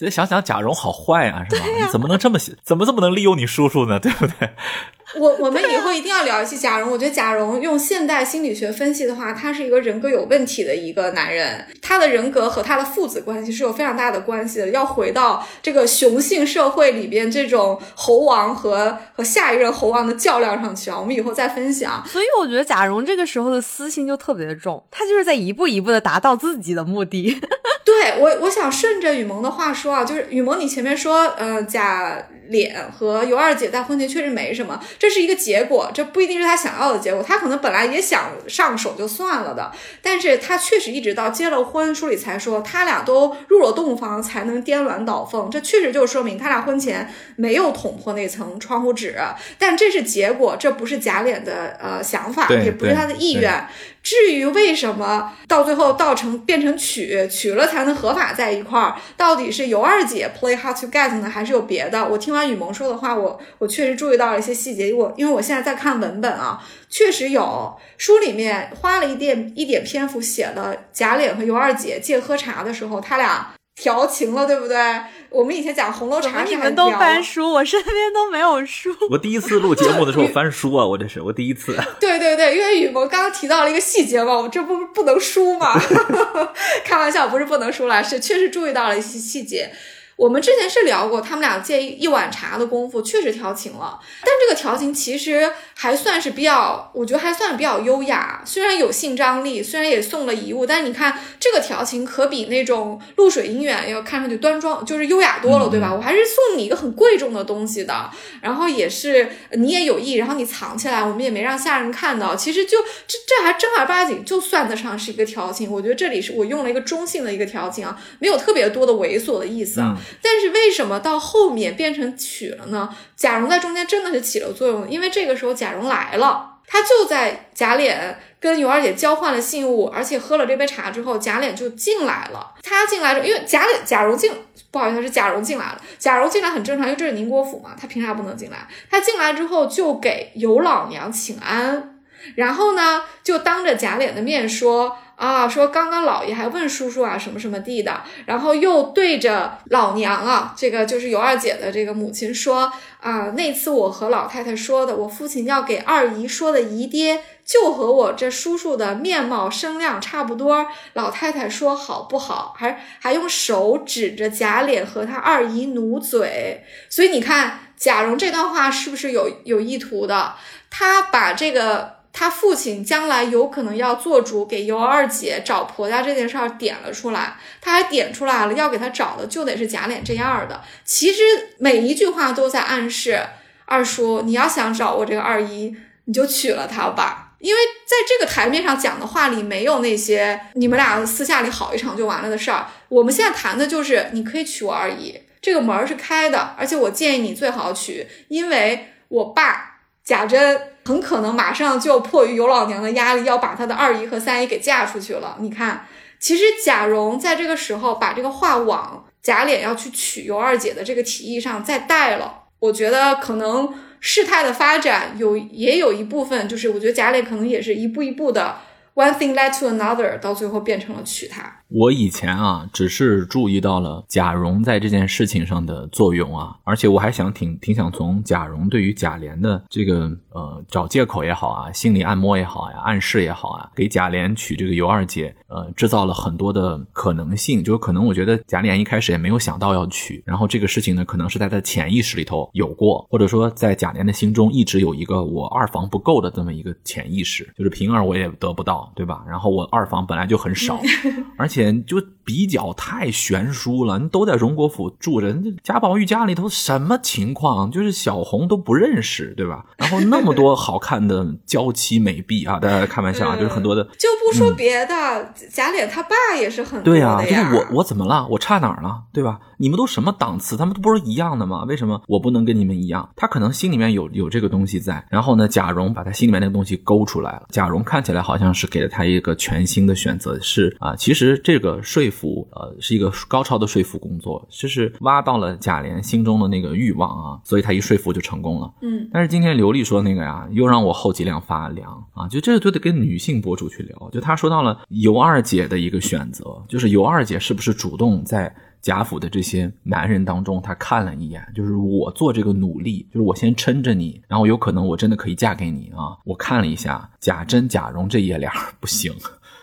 现在想想，贾蓉好坏啊，是吧？你怎么能这么怎么这么能利用你叔叔呢？对不对？我我们以后一定要聊一期贾蓉。我觉得贾蓉用现代心理学分析的话，他是一个人格有问题的一个男人。他的人格和他的父子关系是有非常大的关系的。要回到这个雄性社会里边，这种猴王和和下一任猴王的较量上去啊，我们以后再分享。所以我觉得贾蓉这个时候的私心就特别的重，他就是在一步一步的达到自己的目的。对我，我想顺着雨萌的话说啊，就是雨萌，你前面说，呃，贾。脸和尤二姐在婚前确实没什么，这是一个结果，这不一定是他想要的结果。他可能本来也想上手就算了的，但是他确实一直到结了婚，书里才说他俩都入了洞房才能颠鸾倒凤，这确实就说明他俩婚前没有捅破那层窗户纸。但这是结果，这不是假脸的呃想法，也不是他的意愿。至于为什么到最后到成变成娶娶了才能。能合法在一块儿？到底是尤二姐 play hard to get 呢，还是有别的？我听完雨萌说的话，我我确实注意到了一些细节。我因为我现在在看文本啊，确实有书里面花了一点一点篇幅写了贾琏和尤二姐借喝茶的时候，他俩。调情了，对不对？我们以前讲红楼茶，你们都翻书，我身边都没有书。我第一次录节目的时候翻书啊，我这是我第一次。对对对，因为雨萌刚刚提到了一个细节嘛，我这不不能输嘛？开玩笑，不是不能输啦，是确实注意到了一些细节。我们之前是聊过，他们俩借一碗茶的功夫确实调情了，但这个调情其实还算是比较，我觉得还算比较优雅。虽然有性张力，虽然也送了遗物，但你看这个调情可比那种露水姻缘要看上去端庄，就是优雅多了，对吧？我还是送你一个很贵重的东西的，然后也是你也有意，然后你藏起来，我们也没让下人看到，其实就这这还正儿八经就算得上是一个调情。我觉得这里是我用了一个中性的一个调情啊，没有特别多的猥琐的意思啊。但是为什么到后面变成娶了呢？贾蓉在中间真的是起了作用，因为这个时候贾蓉来了，他就在贾琏跟尤二姐交换了信物，而且喝了这杯茶之后，贾琏就进来了。他进来之后，因为贾琏贾蓉进，不好意思，是贾蓉进来了。贾蓉进来很正常，因为这是宁国府嘛，他凭啥不能进来？他进来之后就给尤老娘请安，然后呢，就当着贾琏的面说。啊，说刚刚老爷还问叔叔啊什么什么地的，然后又对着老娘啊，这个就是尤二姐的这个母亲说啊，那次我和老太太说的，我父亲要给二姨说的姨爹，就和我这叔叔的面貌声量差不多。老太太说好不好，还还用手指着贾琏和他二姨努嘴。所以你看贾蓉这段话是不是有有意图的？他把这个。他父亲将来有可能要做主给尤二姐找婆家这件事儿点了出来，他还点出来了，要给他找的就得是贾琏这样的。其实每一句话都在暗示二叔，你要想找我这个二姨，你就娶了她吧。因为在这个台面上讲的话里，没有那些你们俩私下里好一场就完了的事儿。我们现在谈的就是你可以娶我二姨，这个门儿是开的，而且我建议你最好娶，因为我爸贾珍。很可能马上就迫于尤老娘的压力，要把他的二姨和三姨给嫁出去了。你看，其实贾蓉在这个时候把这个话往贾琏要去娶尤二姐的这个提议上再带了。我觉得可能事态的发展有也有一部分，就是我觉得贾琏可能也是一步一步的。One thing led to another，到最后变成了娶她。我以前啊，只是注意到了贾蓉在这件事情上的作用啊，而且我还想挺挺想从贾蓉对于贾琏的这个呃找借口也好啊，心理按摩也好呀，暗示也好啊，给贾琏娶这个尤二姐，呃，制造了很多的可能性。就是可能我觉得贾琏一开始也没有想到要娶，然后这个事情呢，可能是在他潜意识里头有过，或者说在贾琏的心中一直有一个我二房不够的这么一个潜意识，就是平儿我也得不到。对吧？然后我二房本来就很少，而 且就比较太悬殊了。你都在荣国府住着，贾宝玉家里头什么情况？就是小红都不认识，对吧？然后那么多好看的娇妻美婢啊，大家开玩笑啊，就是很多的。就不说别的，贾琏他爸也是很对呀。就是我我怎么了？我差哪儿了？对吧？你们都什么档次？他们都不是一样的吗？为什么我不能跟你们一样？他可能心里面有有这个东西在。然后呢，贾蓉把他心里面那个东西勾出来了。贾蓉看起来好像是给了他一个全新的选择，是啊，其实这个说服呃是一个高超的说服工作，就是挖到了贾琏心中的那个欲望啊，所以他一说服就成功了。嗯，但是今天刘丽说那个呀，又让我后脊梁发凉啊，就这个就得跟女性博主去聊。就她说到了尤二姐的一个选择，就是尤二姐是不是主动在。贾府的这些男人当中，他看了一眼，就是我做这个努力，就是我先撑着你，然后有可能我真的可以嫁给你啊！我看了一下贾珍、贾蓉这爷俩不行，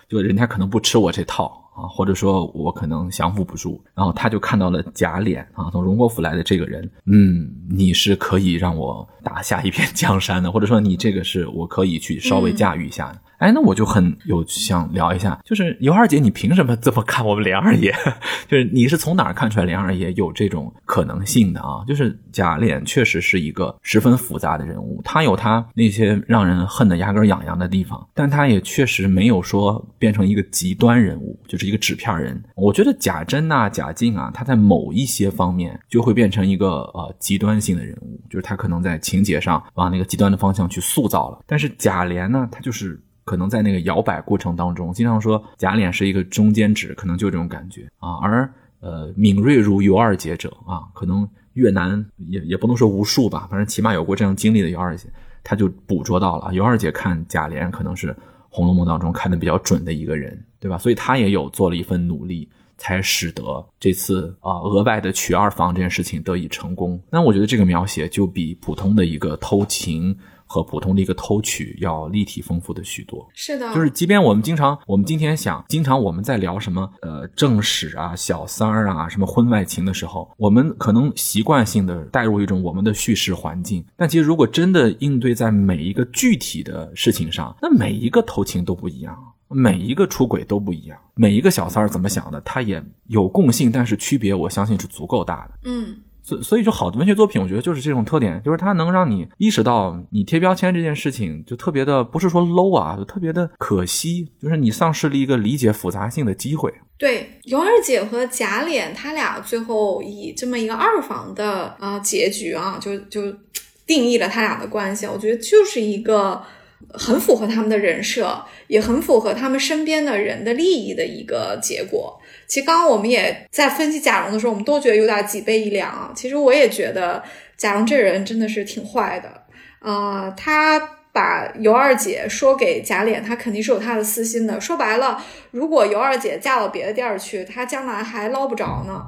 就人家可能不吃我这套。啊，或者说我可能降服不住，然后他就看到了假脸啊，从荣国府来的这个人，嗯，你是可以让我打下一片 江山的，或者说你这个是我可以去稍微驾驭一下的。哎，那我就很有想聊一下，就是尤二姐，你凭什么这么看我们连二爷？就是你是从哪儿看出来连二爷有这种可能性的啊？就是贾琏确实是一个十分复杂的人物，他有他那些让人恨得牙根痒痒的地方，但他也确实没有说变成一个极端人物，就是。一个纸片人，我觉得贾珍呐、贾静啊，他在某一些方面就会变成一个呃极端性的人物，就是他可能在情节上往那个极端的方向去塑造了。但是贾琏呢，他就是可能在那个摇摆过程当中，经常说贾琏是一个中间值，可能就这种感觉啊。而呃，敏锐如尤二姐者啊，可能越南也也不能说无数吧，反正起码有过这样经历的尤二姐，她就捕捉到了。尤二姐看贾琏可能是《红楼梦》当中看的比较准的一个人，对吧？所以她也有做了一份努力。才使得这次啊额外的娶二房这件事情得以成功。那我觉得这个描写就比普通的一个偷情和普通的一个偷取要立体丰富的许多。是的，就是即便我们经常，我们今天想，经常我们在聊什么呃正史啊、小三儿啊、什么婚外情的时候，我们可能习惯性的带入一种我们的叙事环境。但其实如果真的应对在每一个具体的事情上，那每一个偷情都不一样。每一个出轨都不一样，每一个小三儿怎么想的，他也有共性，但是区别我相信是足够大的。嗯，所所以就好的文学作品，我觉得就是这种特点，就是它能让你意识到你贴标签这件事情就特别的不是说 low 啊，就特别的可惜，就是你丧失了一个理解复杂性的机会。对，尤二姐和贾琏他俩最后以这么一个二房的啊结局啊，就就定义了他俩的关系，我觉得就是一个。很符合他们的人设，也很符合他们身边的人的利益的一个结果。其实刚刚我们也在分析贾蓉的时候，我们都觉得有点脊背一凉啊。其实我也觉得贾蓉这人真的是挺坏的啊。他把尤二姐说给贾琏，他肯定是有他的私心的。说白了，如果尤二姐嫁到别的地儿去，他将来还捞不着呢。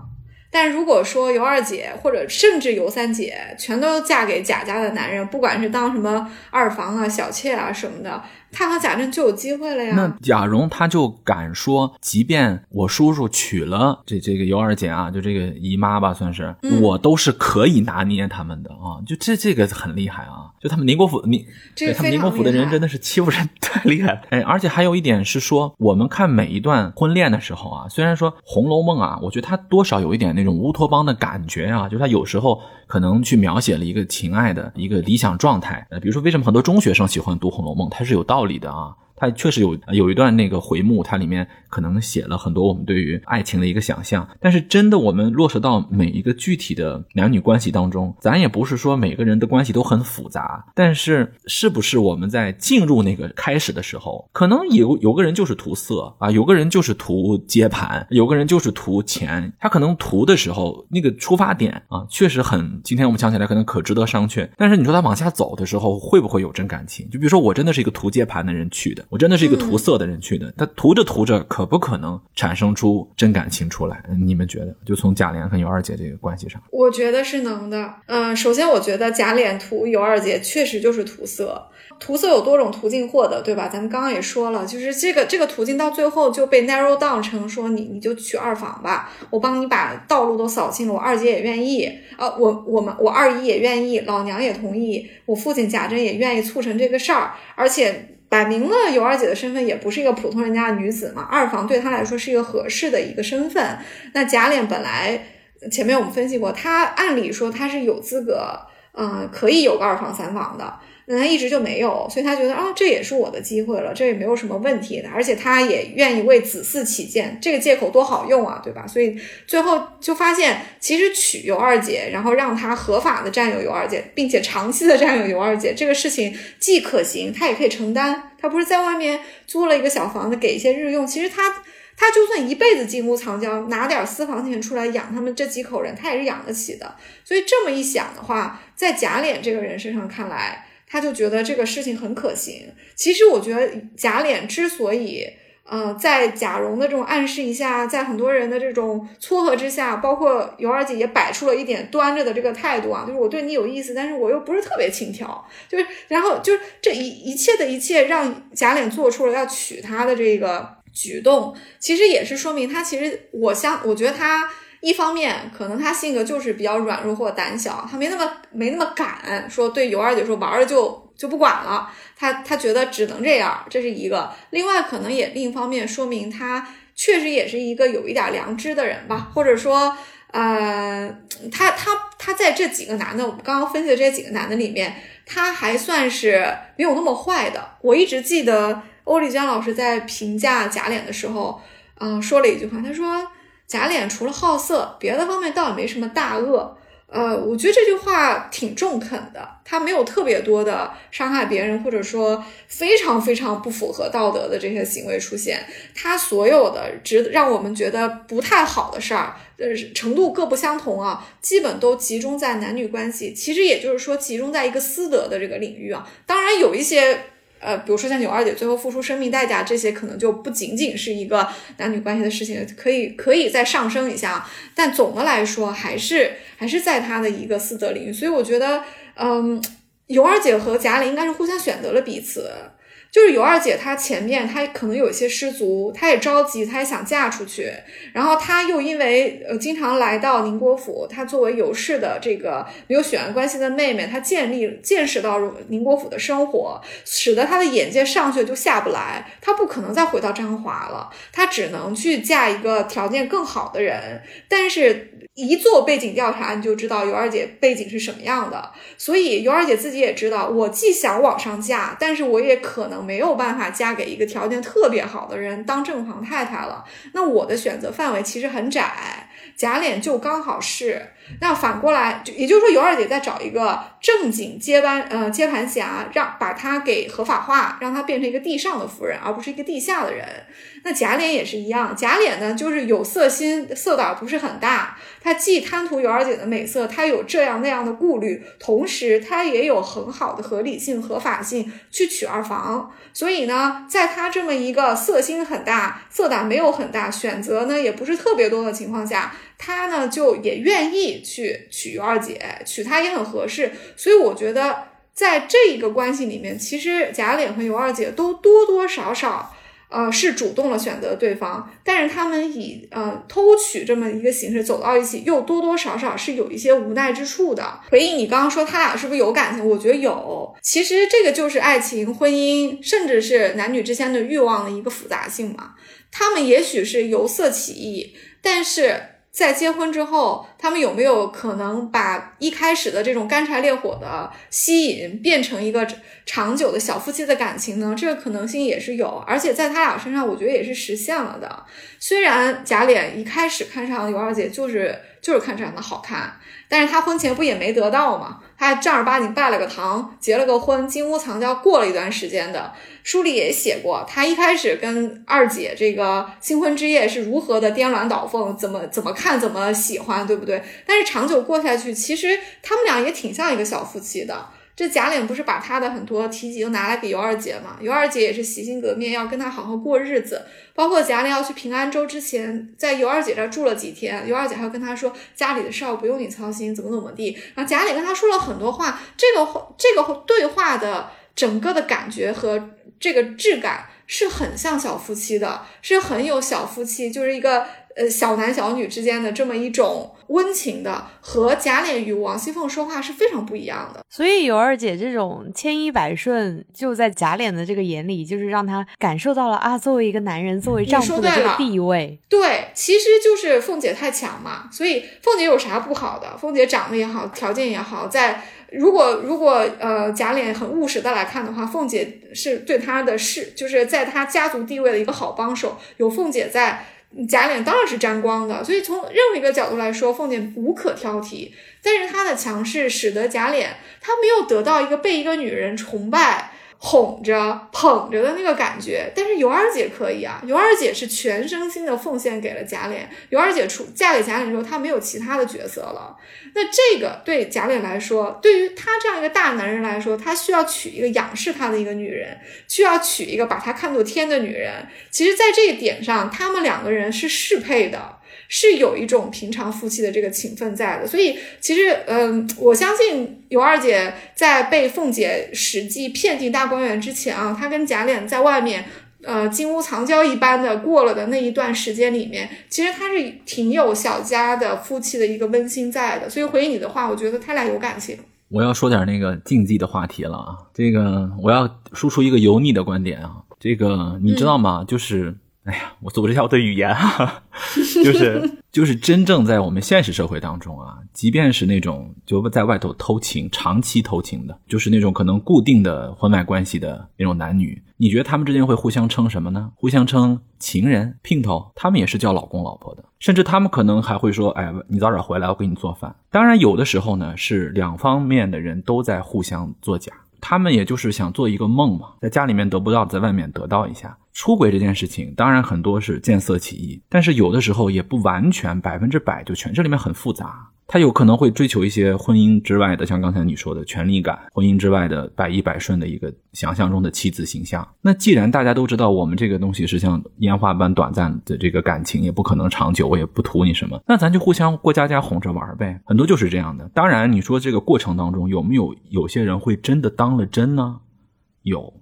但如果说尤二姐或者甚至尤三姐全都嫁给贾家的男人，不管是当什么二房啊、小妾啊什么的。他和贾政就有机会了呀。那贾蓉他就敢说，即便我叔叔娶了这这个尤二姐啊，就这个姨妈吧，算是我都是可以拿捏他们的啊。就这这个很厉害啊。就他们宁国府，宁对他们宁国府的人真的是欺负人 太厉害了。哎，而且还有一点是说，我们看每一段婚恋的时候啊，虽然说《红楼梦》啊，我觉得它多少有一点那种乌托邦的感觉啊，就它有时候可能去描写了一个情爱的一个理想状态。呃，比如说为什么很多中学生喜欢读《红楼梦》，它是有道理的啊。它确实有有一段那个回目，它里面可能写了很多我们对于爱情的一个想象。但是真的，我们落实到每一个具体的男女关系当中，咱也不是说每个人的关系都很复杂。但是，是不是我们在进入那个开始的时候，可能有有个人就是图色啊，有个人就是图接盘，有个人就是图钱。他可能图的时候，那个出发点啊，确实很。今天我们想起来可能可值得商榷。但是你说他往下走的时候，会不会有真感情？就比如说我真的是一个图接盘的人去的。我真的是一个涂色的人去的，他涂着涂着，可不可能产生出真感情出来？你们觉得？就从贾琏和尤二姐这个关系上，我觉得是能的。嗯，首先我觉得贾琏涂尤二姐确实就是涂色，涂色有多种途径获得，对吧？咱们刚刚也说了，就是这个这个途径到最后就被 narrow down 成说你你就娶二房吧，我帮你把道路都扫清了，我二姐也愿意啊，我我们我二姨也愿意，老娘也同意，我父亲贾珍也愿意促成这个事儿，而且。摆明了尤二姐的身份也不是一个普通人家的女子嘛，二房对她来说是一个合适的一个身份。那贾琏本来前面我们分析过，他按理说他是有资格，嗯，可以有个二房三房的。那他一直就没有，所以他觉得啊，这也是我的机会了，这也没有什么问题的，而且他也愿意为子嗣起见，这个借口多好用啊，对吧？所以最后就发现，其实娶尤二姐，然后让他合法的占有尤二姐，并且长期的占有尤二姐，这个事情既可行，他也可以承担。他不是在外面租了一个小房子给一些日用，其实他他就算一辈子金屋藏娇，拿点私房钱出来养他们这几口人，他也是养得起的。所以这么一想的话，在贾琏这个人身上看来。他就觉得这个事情很可行。其实我觉得贾琏之所以，呃，在贾蓉的这种暗示一下，在很多人的这种撮合之下，包括尤二姐也摆出了一点端着的这个态度啊，就是我对你有意思，但是我又不是特别轻佻，就是然后就是这一一切的一切，让贾琏做出了要娶她的这个举动，其实也是说明他其实我相我觉得他。一方面，可能他性格就是比较软弱或胆小，他没那么没那么敢说对尤二姐说玩儿就就不管了，他他觉得只能这样，这是一个。另外，可能也另一方面说明他确实也是一个有一点良知的人吧，或者说，呃，他他他在这几个男的，我们刚刚分析的这几个男的里面，他还算是没有那么坏的。我一直记得欧丽江老师在评价贾琏的时候，嗯，说了一句话，他说。贾琏除了好色，别的方面倒也没什么大恶。呃，我觉得这句话挺中肯的，他没有特别多的伤害别人，或者说非常非常不符合道德的这些行为出现。他所有的值让我们觉得不太好的事儿，呃，程度各不相同啊，基本都集中在男女关系。其实也就是说，集中在一个私德的这个领域啊。当然有一些。呃，比如说像尤二姐最后付出生命代价，这些可能就不仅仅是一个男女关系的事情，可以可以再上升一下。但总的来说，还是还是在他的一个私德领域。所以我觉得，嗯，尤二姐和贾玲应该是互相选择了彼此。就是尤二姐，她前面她可能有一些失足，她也着急，她也想嫁出去。然后她又因为呃经常来到宁国府，她作为尤氏的这个没有血缘关系的妹妹，她建立见识到宁国府的生活，使得她的眼界上去就下不来。她不可能再回到张华了，她只能去嫁一个条件更好的人。但是。一做背景调查，你就知道尤二姐背景是什么样的。所以尤二姐自己也知道，我既想往上嫁，但是我也可能没有办法嫁给一个条件特别好的人当正房太太了。那我的选择范围其实很窄，贾琏就刚好是。那反过来，就也就是说，尤二姐在找一个正经接班呃接盘侠，让把她给合法化，让她变成一个地上的夫人，而不是一个地下的人。那贾琏也是一样，贾琏呢就是有色心，色胆不是很大。他既贪图尤二姐的美色，他有这样那样的顾虑，同时他也有很好的合理性、合法性去娶二房。所以呢，在他这么一个色心很大、色胆没有很大、选择呢也不是特别多的情况下，他呢就也愿意去娶尤二姐，娶她也很合适。所以我觉得，在这一个关系里面，其实贾琏和尤二姐都多多少少。呃，是主动的选择对方，但是他们以呃偷取这么一个形式走到一起，又多多少少是有一些无奈之处的。回忆你刚刚说他俩是不是有感情？我觉得有。其实这个就是爱情、婚姻，甚至是男女之间的欲望的一个复杂性嘛。他们也许是由色起意，但是。在结婚之后，他们有没有可能把一开始的这种干柴烈火的吸引变成一个长久的小夫妻的感情呢？这个可能性也是有，而且在他俩身上，我觉得也是实现了的。虽然贾琏一开始看上尤二姐，就是就是看长得好看。但是他婚前不也没得到吗？他还正儿八经拜了个堂，结了个婚，金屋藏娇过了一段时间的。书里也写过，他一开始跟二姐这个新婚之夜是如何的颠鸾倒凤，怎么怎么看怎么喜欢，对不对？但是长久过下去，其实他们俩也挺像一个小夫妻的。这贾琏不是把他的很多提及都拿来给尤二姐嘛？尤二姐也是洗心革面，要跟他好好过日子。包括贾琏要去平安州之前，在尤二姐这住了几天，尤二姐还要跟他说家里的事儿不用你操心，怎么怎么地。然后贾琏跟他说了很多话，这个这个对话的整个的感觉和这个质感是很像小夫妻的，是很有小夫妻，就是一个。呃，小男小女之间的这么一种温情的，和贾琏与王熙凤说话是非常不一样的。所以尤二姐这种千依百顺，就在贾琏的这个眼里，就是让他感受到了啊，作为一个男人，作为丈夫的这个地位。对，其实就是凤姐太强嘛。所以凤姐有啥不好的？凤姐长得也好，条件也好，在如果如果呃贾琏很务实的来看的话，凤姐是对他的事，就是在他家族地位的一个好帮手。有凤姐在。贾琏当然是沾光的，所以从任何一个角度来说，凤姐无可挑剔。但是她的强势使得贾琏她没有得到一个被一个女人崇拜。哄着捧着的那个感觉，但是尤二姐可以啊，尤二姐是全身心的奉献给了贾琏。尤二姐出嫁给贾琏之后，她没有其他的角色了。那这个对贾琏来说，对于他这样一个大男人来说，他需要娶一个仰视他的一个女人，需要娶一个把他看作天的女人。其实，在这一点上，他们两个人是适配的。是有一种平常夫妻的这个情分在的，所以其实，嗯，我相信尤二姐在被凤姐实际骗进大观园之前啊，她跟贾琏在外面，呃，金屋藏娇一般的过了的那一段时间里面，其实她是挺有小家的夫妻的一个温馨在的。所以回应你的话，我觉得他俩有感情。我要说点那个禁忌的话题了啊，这个我要输出一个油腻的观点啊，这个你知道吗？就是。哎呀，我组织一下我的语言哈啊，就是 就是真正在我们现实社会当中啊，即便是那种就在外头偷情、长期偷情的，就是那种可能固定的婚外关系的那种男女，你觉得他们之间会互相称什么呢？互相称情人、姘头，他们也是叫老公老婆的，甚至他们可能还会说：“哎，你早点回来，我给你做饭。”当然，有的时候呢，是两方面的人都在互相作假。他们也就是想做一个梦嘛，在家里面得不到，在外面得到一下。出轨这件事情，当然很多是见色起意，但是有的时候也不完全百分之百就全，这里面很复杂。他有可能会追求一些婚姻之外的，像刚才你说的权力感，婚姻之外的百依百顺的一个想象中的妻子形象。那既然大家都知道我们这个东西是像烟花般短暂的这个感情，也不可能长久，我也不图你什么，那咱就互相过家家哄着玩呗。很多就是这样的。当然，你说这个过程当中有没有有些人会真的当了真呢？有，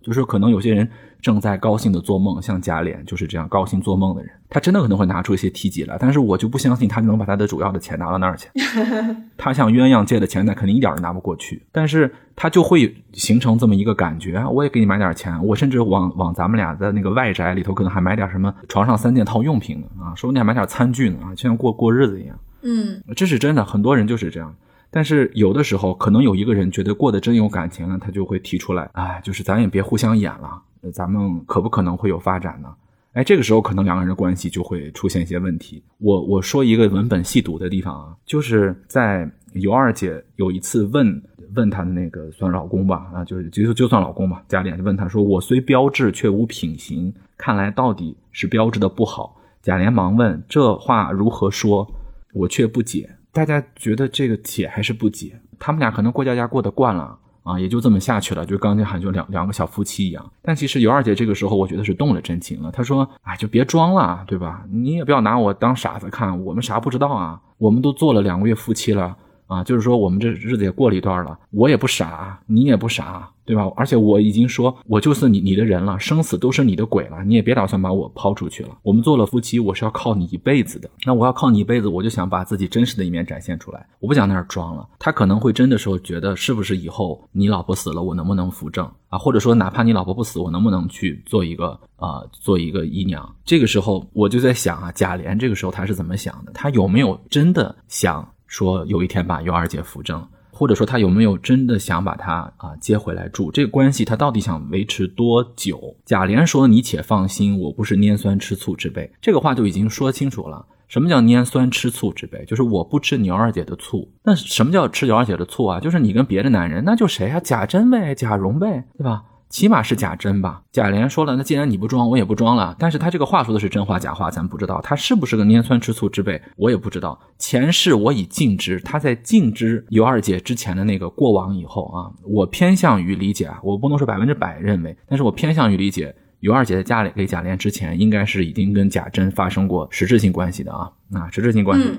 就是可能有些人。正在高兴的做梦，像贾琏就是这样高兴做梦的人，他真的可能会拿出一些提己来，但是我就不相信他能把他的主要的钱拿到那儿去。他向鸳鸯借的钱，那肯定一点都拿不过去，但是他就会形成这么一个感觉，我也给你买点钱，我甚至往往咱们俩的那个外宅里头，可能还买点什么床上三件套用品呢啊，说不定还买点餐具呢啊，就像过过日子一样。嗯，这是真的，很多人就是这样。但是有的时候，可能有一个人觉得过得真有感情了，他就会提出来，哎，就是咱也别互相演了。咱们可不可能会有发展呢？哎，这个时候可能两个人的关系就会出现一些问题。我我说一个文本细读的地方啊，就是在尤二姐有一次问问她的那个算老公吧，啊，就是就就算老公吧，贾琏就问他说：“我虽标致，却无品行，看来到底是标致的不好。”贾琏忙问：“这话如何说？我却不解。”大家觉得这个解还是不解？他们俩可能过家家过得惯了。啊，也就这么下去了，就刚才喊就两两个小夫妻一样。但其实尤二姐这个时候，我觉得是动了真情了。她说：“哎，就别装了，对吧？你也不要拿我当傻子看，我们啥不知道啊？我们都做了两个月夫妻了。”啊，就是说我们这日子也过了一段了，我也不傻，你也不傻，对吧？而且我已经说，我就是你你的人了，生死都是你的鬼了，你也别打算把我抛出去了。我们做了夫妻，我是要靠你一辈子的。那我要靠你一辈子，我就想把自己真实的一面展现出来，我不想在那装了。他可能会真的时候觉得，是不是以后你老婆死了，我能不能扶正啊？或者说，哪怕你老婆不死，我能不能去做一个啊，做一个姨娘？这个时候我就在想啊，贾琏这个时候他是怎么想的？他有没有真的想？说有一天把尤二姐扶正，或者说他有没有真的想把她啊接回来住？这个关系他到底想维持多久？贾琏说：“你且放心，我不是拈酸吃醋之辈。”这个话就已经说清楚了。什么叫拈酸吃醋之辈？就是我不吃尤二姐的醋。那什么叫吃尤二姐的醋啊？就是你跟别的男人，那就谁啊？贾珍呗，贾蓉呗，对吧？起码是贾珍吧？贾琏说了，那既然你不装，我也不装了。但是他这个话说的是真话假话，咱不知道。他是不是个拈酸吃醋之辈，我也不知道。前世我已尽知，他在尽知尤二姐之前的那个过往以后啊，我偏向于理解啊，我不能说百分之百认为，但是我偏向于理解，尤二姐在嫁给贾琏之前，应该是已经跟贾珍发生过实质性关系的啊，啊，实质性关系，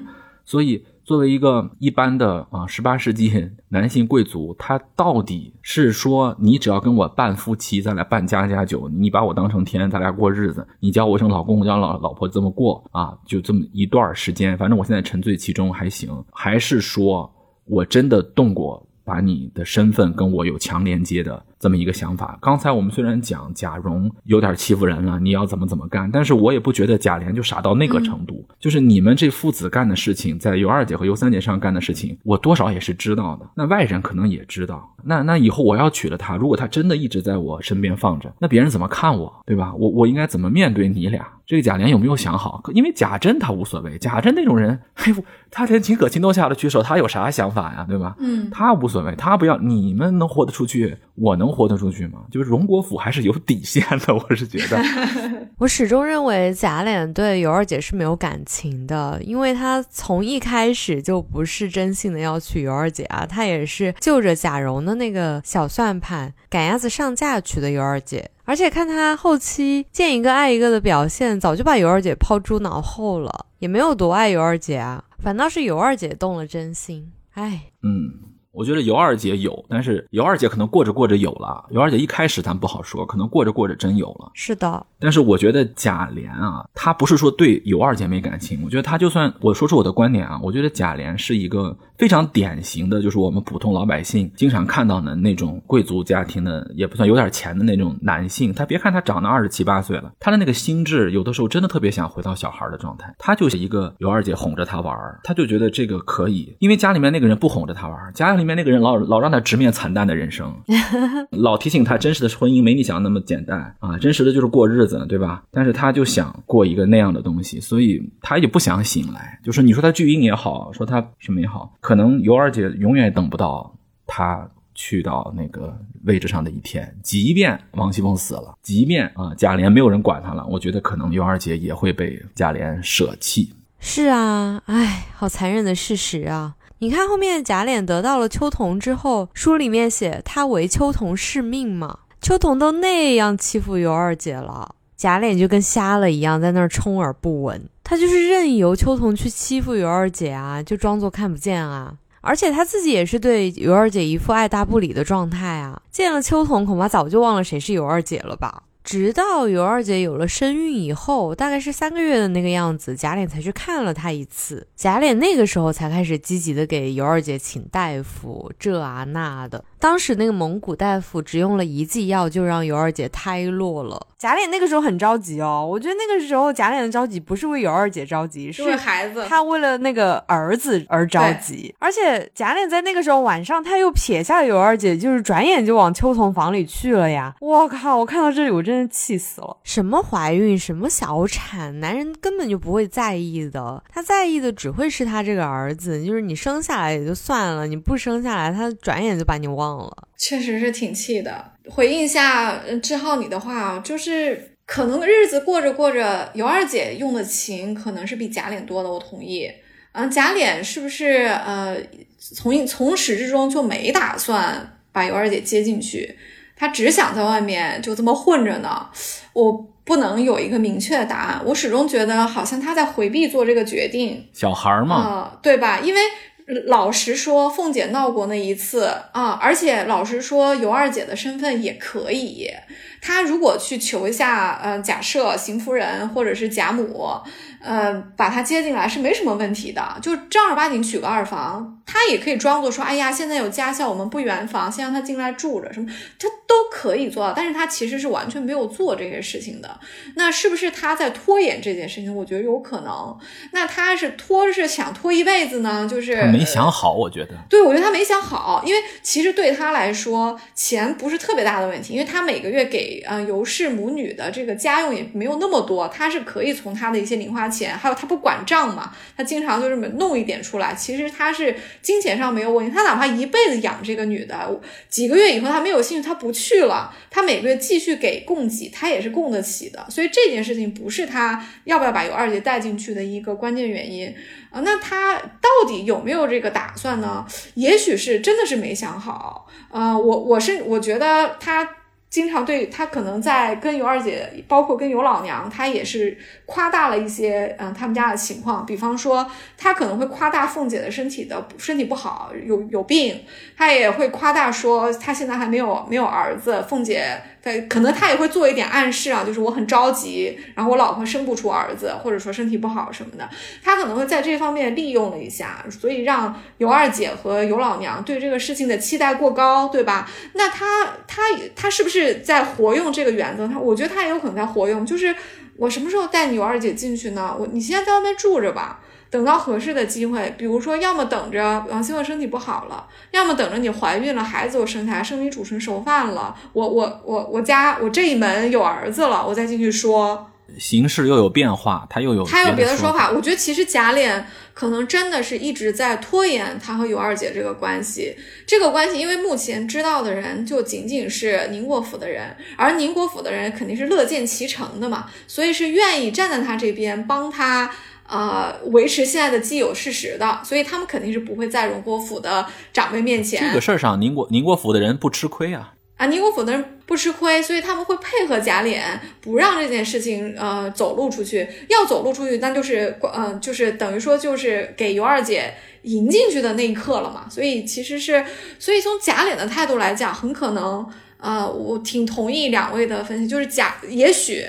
所以。作为一个一般的啊，十八世纪 男性贵族，他到底是说你只要跟我办夫妻，咱俩办家家酒，你把我当成天，咱俩过日子，你叫我一声老公，我叫老老婆，这么过啊，就这么一段时间，反正我现在沉醉其中还行，还是说我真的动过，把你的身份跟我有强连接的？这么一个想法。刚才我们虽然讲贾蓉有点欺负人了，你要怎么怎么干，但是我也不觉得贾琏就傻到那个程度。就是你们这父子干的事情，在尤二姐和尤三姐上干的事情，我多少也是知道的。那外人可能也知道。那那以后我要娶了她，如果她真的一直在我身边放着，那别人怎么看我，对吧？我我应该怎么面对你俩？这个贾琏有没有想好？因为贾珍他无所谓，贾珍那种人，嘿，他连秦可卿都下得去手，他有啥想法呀，对吧？嗯，他无所谓，他不要你们能活得出去，我能。活得出去吗？就是荣国府还是有底线的，我是觉得。我始终认为贾琏对尤二姐是没有感情的，因为他从一开始就不是真心的要娶尤二姐啊，他也是就着贾蓉的那个小算盘赶鸭子上架娶的尤二姐。而且看他后期见一个爱一个的表现，早就把尤二姐抛诸脑后了，也没有多爱尤二姐啊，反倒是尤二姐动了真心。哎，嗯。我觉得尤二姐有，但是尤二姐可能过着过着有了。尤二姐一开始咱不好说，可能过着过着真有了。是的，但是我觉得贾琏啊，他不是说对尤二姐没感情，我觉得他就算我说出我的观点啊，我觉得贾琏是一个非常典型的，就是我们普通老百姓经常看到的那种贵族家庭的，也不算有点钱的那种男性。他别看他长得二十七八岁了，他的那个心智有的时候真的特别想回到小孩的状态。他就是一个尤二姐哄着他玩，他就觉得这个可以，因为家里面那个人不哄着他玩，家里面那个人老老让他直面惨淡的人生，老提醒他真实的婚姻没你想的那么简单啊，真实的就是过日子，对吧？但是他就想过一个那样的东西，所以他也不想醒来。就是你说他巨婴也好，说他什么也好，可能尤二姐永远也等不到他去到那个位置上的一天。即便王熙凤死了，即便啊贾琏没有人管他了，我觉得可能尤二姐也会被贾琏舍弃。是啊，哎，好残忍的事实啊！你看后面贾琏得到了秋桐之后，书里面写他为秋桐是命嘛，秋桐都那样欺负尤二姐了，贾琏就跟瞎了一样在那儿充耳不闻，他就是任由秋桐去欺负尤二姐啊，就装作看不见啊。而且他自己也是对尤二姐一副爱答不理的状态啊，见了秋桐，恐怕早就忘了谁是尤二姐了吧。直到尤二姐有了身孕以后，大概是三个月的那个样子，贾琏才去看了她一次。贾琏那个时候才开始积极的给尤二姐请大夫，这啊那的。当时那个蒙古大夫只用了一剂药，就让尤二姐胎落了。贾琏那个时候很着急哦，我觉得那个时候贾琏的着急不是为尤二姐着急，是为孩子，他为了那个儿子而着急。而且贾琏在那个时候晚上他又撇下尤二姐，就是转眼就往秋桐房里去了呀。我靠！我看到这里我真的气死了。什么怀孕，什么小产，男人根本就不会在意的，他在意的只会是他这个儿子。就是你生下来也就算了，你不生下来，他转眼就把你忘了。确实是挺气的。回应一下志浩你的话啊，就是可能日子过着过着，尤二姐用的情可能是比贾琏多的，我同意。嗯，贾琏是不是呃从从始至终就没打算把尤二姐接进去？他只想在外面就这么混着呢？我不能有一个明确的答案。我始终觉得好像他在回避做这个决定。小孩嘛，啊，对吧？因为。老实说，凤姐闹过那一次啊，而且老实说，尤二姐的身份也可以。她如果去求一下，呃，假设邢夫人或者是贾母，呃，把他接进来是没什么问题的，就正儿八经娶个二房。他也可以装作说，哎呀，现在有家孝，我们不圆房，先让他进来住着，什么，他都可以做到。但是他其实是完全没有做这些事情的。那是不是他在拖延这件事情？我觉得有可能。那他是拖是想拖一辈子呢？就是没想好，我觉得。对，我觉得他没想好，因为其实对他来说，钱不是特别大的问题，因为他每个月给呃尤氏母女的这个家用也没有那么多，她是可以从她的一些零花钱，还有她不管账嘛，她经常就这么弄一点出来。其实她是。金钱上没有问题，他哪怕一辈子养这个女的，几个月以后他没有兴趣，他不去了，他每个月继续给供给，他也是供得起的。所以这件事情不是他要不要把尤二姐带进去的一个关键原因啊。那他到底有没有这个打算呢？也许是真的是没想好。呃，我我是我觉得他。经常对他可能在跟尤二姐，包括跟尤老娘，他也是夸大了一些，嗯，他们家的情况。比方说，他可能会夸大凤姐的身体的身体不好，有有病，他也会夸大说他现在还没有没有儿子，凤姐。对，可能他也会做一点暗示啊，就是我很着急，然后我老婆生不出儿子，或者说身体不好什么的，他可能会在这方面利用了一下，所以让尤二姐和尤老娘对这个事情的期待过高，对吧？那他他他是不是在活用这个原则？他我觉得他也有可能在活用，就是我什么时候带你尤二姐进去呢？我你现在在外面住着吧。等到合适的机会，比如说，要么等着王熙凤身体不好了，要么等着你怀孕了，孩子我生下来，生米煮成熟饭了，我我我我家我这一门有儿子了，我再进去说。形势又有变化，他又有他有别的说法。我觉得其实贾琏可能真的是一直在拖延他和尤二姐这个关系，这个关系，因为目前知道的人就仅仅是宁国府的人，而宁国府的人肯定是乐见其成的嘛，所以是愿意站在他这边帮他。呃，维持现在的既有事实的，所以他们肯定是不会在荣国府的长辈面前。这个事儿上，宁国宁国府的人不吃亏啊。啊，宁国府的人不吃亏，所以他们会配合贾琏，不让这件事情呃走露出去。要走露出去，那就是呃就是等于说就是给尤二姐迎进去的那一刻了嘛。所以其实是，所以从贾琏的态度来讲，很可能呃我挺同意两位的分析，就是贾也许。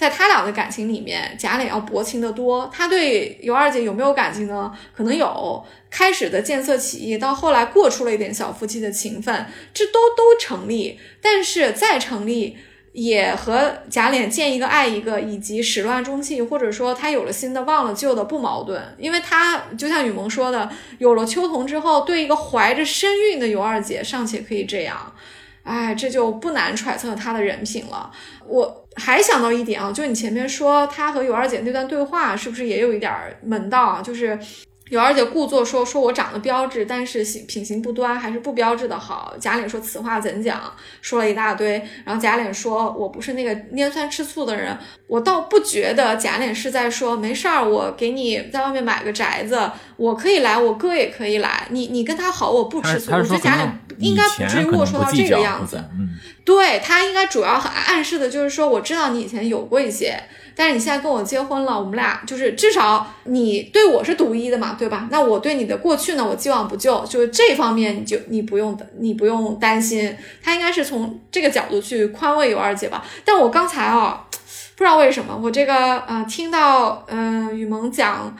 在他俩的感情里面，贾琏要薄情的多。他对尤二姐有没有感情呢？可能有。开始的见色起意，到后来过出了一点小夫妻的情分，这都都成立。但是再成立，也和贾琏见一个爱一个，以及始乱终弃，或者说他有了新的忘了旧的不矛盾。因为他就像雨萌说的，有了秋桐之后，对一个怀着身孕的尤二姐尚且可以这样。哎，这就不难揣测他的人品了。我还想到一点啊，就你前面说他和尤二姐那段对话，是不是也有一点门道啊？就是。尤二姐故作说说我长得标致，但是行品行不端，还是不标致的好。贾琏说此话怎讲？说了一大堆。然后贾琏说，我不是那个拈酸吃醋的人。我倒不觉得贾琏是在说没事儿，我给你在外面买个宅子，我可以来，我哥也可以来。你你跟他好，我不吃醋。我觉得贾琏应该不至于龌龊到这个样子。对他应该主要暗示的就是说，我知道你以前有过一些。但是你现在跟我结婚了，我们俩就是至少你对我是独一的嘛，对吧？那我对你的过去呢，我既往不咎，就是这方面你就你不用你不用担心，他应该是从这个角度去宽慰尤二姐吧。但我刚才啊，不知道为什么我这个呃听到嗯雨萌讲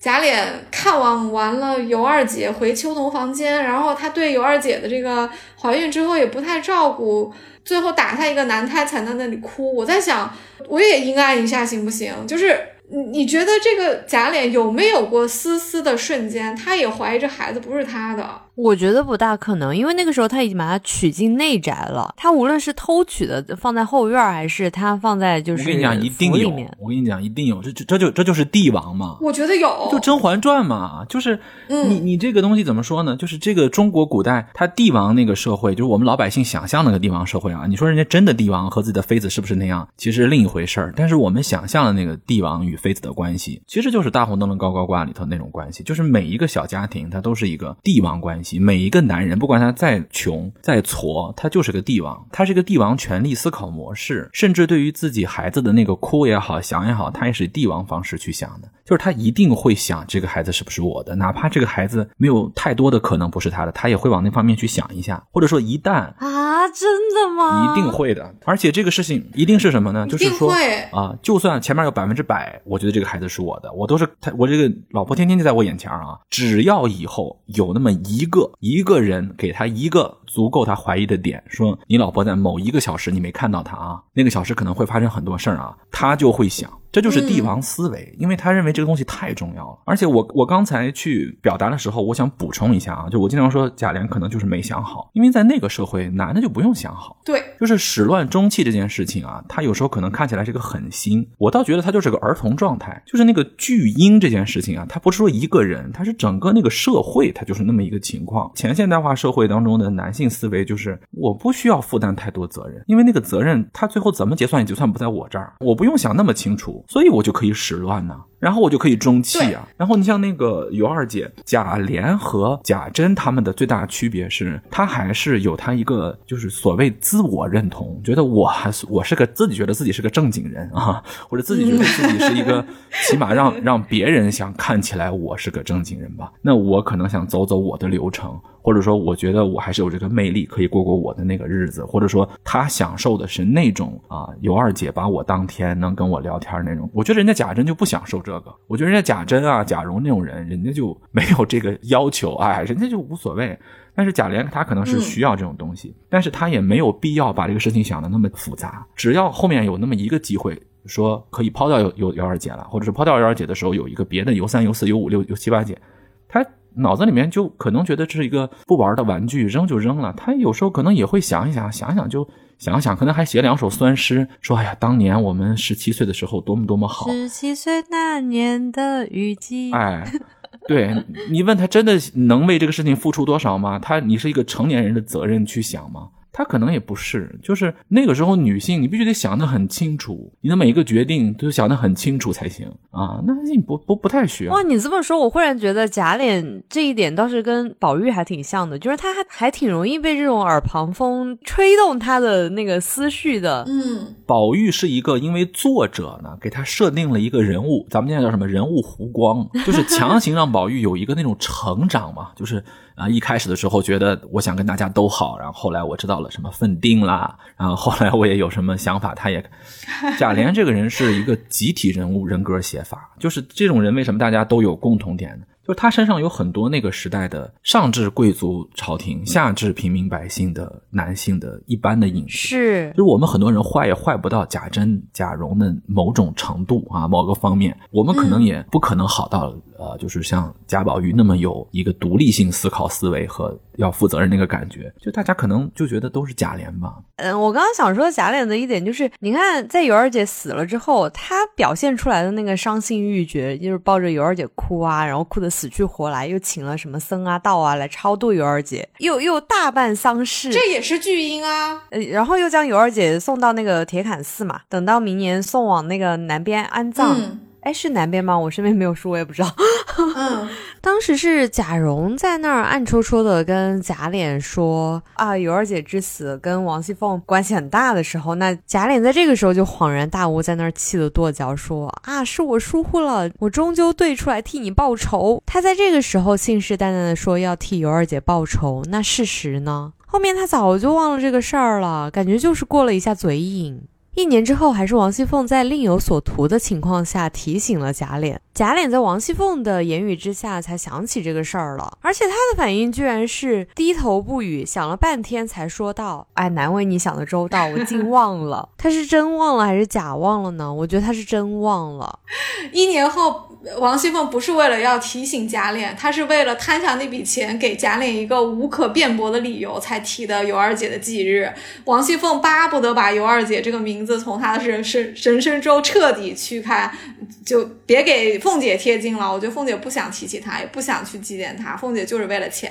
贾琏看望完了尤二姐回秋桐房间，然后他对尤二姐的这个怀孕之后也不太照顾。最后打下一个男胎才在那里哭，我在想，我也阴暗一下行不行？就是。你你觉得这个贾琏有没有过丝丝的瞬间，他也怀疑这孩子不是他的？我觉得不大可能，因为那个时候他已经把他娶进内宅了。他无论是偷取的放在后院，还是他放在就是我跟你讲一定有，我跟你讲一定有，这这这就这就是帝王嘛。我觉得有，就《甄嬛传》嘛，就是你你这个东西怎么说呢？就是这个中国古代他帝王那个社会，就是我们老百姓想象那个帝王社会啊。你说人家真的帝王和自己的妃子是不是那样？其实另一回事儿。但是我们想象的那个帝王与妃子的关系，其实就是大红灯笼高高挂里头那种关系，就是每一个小家庭，它都是一个帝王关系。每一个男人，不管他再穷再矬，他就是个帝王，他是个帝王权力思考模式。甚至对于自己孩子的那个哭也好，想也好，他也是帝王方式去想的，就是他一定会想这个孩子是不是我的，哪怕这个孩子没有太多的可能不是他的，他也会往那方面去想一下。或者说，一旦啊，真的吗？一定会的。而且这个事情一定是什么呢？就是说啊，就算前面有百分之百，我觉得这个。孩子是我的，我都是他，我这个老婆天天就在我眼前啊。只要以后有那么一个一个人给他一个足够他怀疑的点，说你老婆在某一个小时你没看到她啊，那个小时可能会发生很多事儿啊，他就会想。这就是帝王思维，因为他认为这个东西太重要了。而且我我刚才去表达的时候，我想补充一下啊，就我经常说贾琏可能就是没想好，因为在那个社会，男的就不用想好。对，就是始乱终弃这件事情啊，他有时候可能看起来是个狠心，我倒觉得他就是个儿童状态。就是那个巨婴这件事情啊，他不是说一个人，他是整个那个社会，他就是那么一个情况。前现代化社会当中的男性思维就是我不需要负担太多责任，因为那个责任他最后怎么结算也结算不在我这儿，我不用想那么清楚。所以我就可以始乱呢，然后我就可以中气啊。然后你像那个尤二姐，贾琏和贾珍他们的最大区别是，他还是有他一个就是所谓自我认同，觉得我还是我是个自己觉得自己是个正经人啊，或者自己觉得自己是一个 起码让让别人想看起来我是个正经人吧。那我可能想走走我的流程。或者说，我觉得我还是有这个魅力，可以过过我的那个日子。或者说，他享受的是那种啊，尤二姐把我当天能跟我聊天那种。我觉得人家贾珍就不享受这个。我觉得人家贾珍啊、贾蓉那种人，人家就 没有这个要求，哎，人家就无所谓。但是贾琏他可能是需要这种东西，但是他也没有必要把这个事情想的那么复杂。只要后面有那么一个机会，说可以抛掉尤尤尤二姐了，或者是抛掉尤二姐的时候，有一个别的尤三、尤四、尤五、六、尤七八姐，他。脑子里面就可能觉得这是一个不玩的玩具，扔就扔了。他有时候可能也会想一想，想想就想想，可能还写两首酸诗，说：“哎呀，当年我们十七岁的时候多么多么好。”十七岁那年的雨季。哎，对你问他真的能为这个事情付出多少吗？他，你是一个成年人的责任去想吗？他可能也不是，就是那个时候女性，你必须得想得很清楚，你的每一个决定都想得很清楚才行啊。那你不不不太需要。哇，你这么说，我忽然觉得贾琏这一点倒是跟宝玉还挺像的，就是他还还挺容易被这种耳旁风吹动他的那个思绪的。嗯，宝玉是一个，因为作者呢给他设定了一个人物，咱们现在叫什么人物弧光，就是强行让宝玉有一个那种成长嘛，就是。啊，一开始的时候觉得我想跟大家都好，然后后来我知道了什么粪定啦，然后后来我也有什么想法，他也，贾琏这个人是一个集体人物人格写法，就是这种人为什么大家都有共同点呢？就他身上有很多那个时代的上至贵族朝廷，下至平民百姓的男性的一般的影子，是，就是我们很多人坏也坏不到贾珍、贾蓉的某种程度啊，某个方面，我们可能也不可能好到呃，就是像贾宝玉那么有一个独立性思考思维和。要负责任那个感觉，就大家可能就觉得都是贾琏吧。嗯，我刚刚想说贾琏的一点就是，你看在尤二姐死了之后，她表现出来的那个伤心欲绝，就是抱着尤二姐哭啊，然后哭得死去活来，又请了什么僧啊道啊来超度尤二姐，又又大办丧事，这也是巨婴啊。呃，然后又将尤二姐送到那个铁槛寺嘛，等到明年送往那个南边安葬。哎，是南边吗？我身边没有书，我也不知道。嗯，当时是贾蓉在那儿暗戳戳的跟贾琏说啊，尤二姐之死跟王熙凤关系很大的时候，那贾琏在这个时候就恍然大悟，在那儿气得跺脚说啊，是我疏忽了，我终究对出来替你报仇。他在这个时候信誓旦旦的说要替尤二姐报仇，那事实呢？后面他早就忘了这个事儿了，感觉就是过了一下嘴瘾。一年之后，还是王熙凤在另有所图的情况下提醒了贾琏。贾琏在王熙凤的言语之下才想起这个事儿了，而且他的反应居然是低头不语，想了半天才说道：“哎，难为你想的周到，我竟忘了。” 他是真忘了还是假忘了呢？我觉得他是真忘了。一年后。王熙凤不是为了要提醒贾琏，她是为了贪下那笔钱，给贾琏一个无可辩驳的理由才提的尤二姐的忌日。王熙凤巴不得把尤二姐这个名字从她的人身人生中彻底驱开，就别给凤姐贴金了。我觉得凤姐不想提起她，也不想去祭奠她。凤姐就是为了钱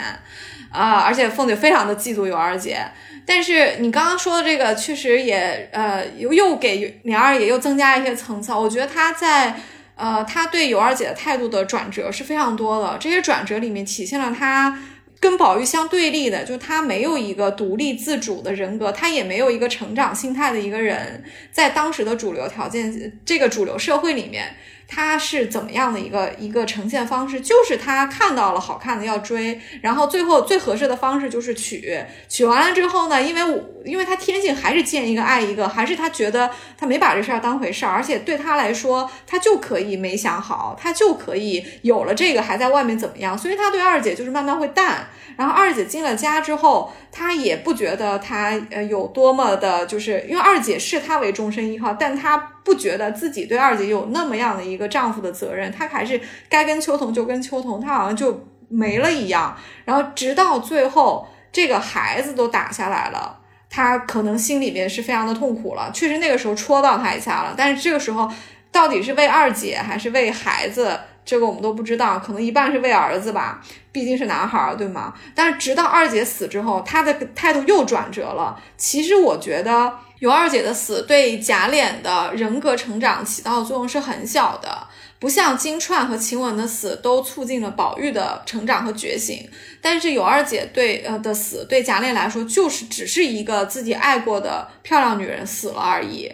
啊！而且凤姐非常的嫉妒尤二姐。但是你刚刚说的这个，确实也呃，又又给琏二爷又增加一些层次。我觉得她在。呃，他对尤二姐的态度的转折是非常多的，这些转折里面体现了他跟宝玉相对立的，就他没有一个独立自主的人格，他也没有一个成长心态的一个人，在当时的主流条件，这个主流社会里面。他是怎么样的一个一个呈现方式？就是他看到了好看的要追，然后最后最合适的方式就是娶。娶完了之后呢，因为我因为他天性还是见一个爱一个，还是他觉得他没把这事儿当回事儿，而且对他来说，他就可以没想好，他就可以有了这个还在外面怎么样？所以他对二姐就是慢慢会淡。然后二姐进了家之后，他也不觉得他呃有多么的，就是因为二姐视他为终身依靠，但他。不觉得自己对二姐有那么样的一个丈夫的责任，她还是该跟秋桐就跟秋桐，她好像就没了一样。然后直到最后，这个孩子都打下来了，她可能心里面是非常的痛苦了。确实那个时候戳到她一下了，但是这个时候到底是为二姐还是为孩子，这个我们都不知道。可能一半是为儿子吧，毕竟是男孩儿，对吗？但是直到二姐死之后，她的态度又转折了。其实我觉得。尤二姐的死对贾琏的人格成长起到的作用是很小的，不像金钏和晴雯的死都促进了宝玉的成长和觉醒。但是尤二姐对呃的死对贾琏来说，就是只是一个自己爱过的漂亮女人死了而已。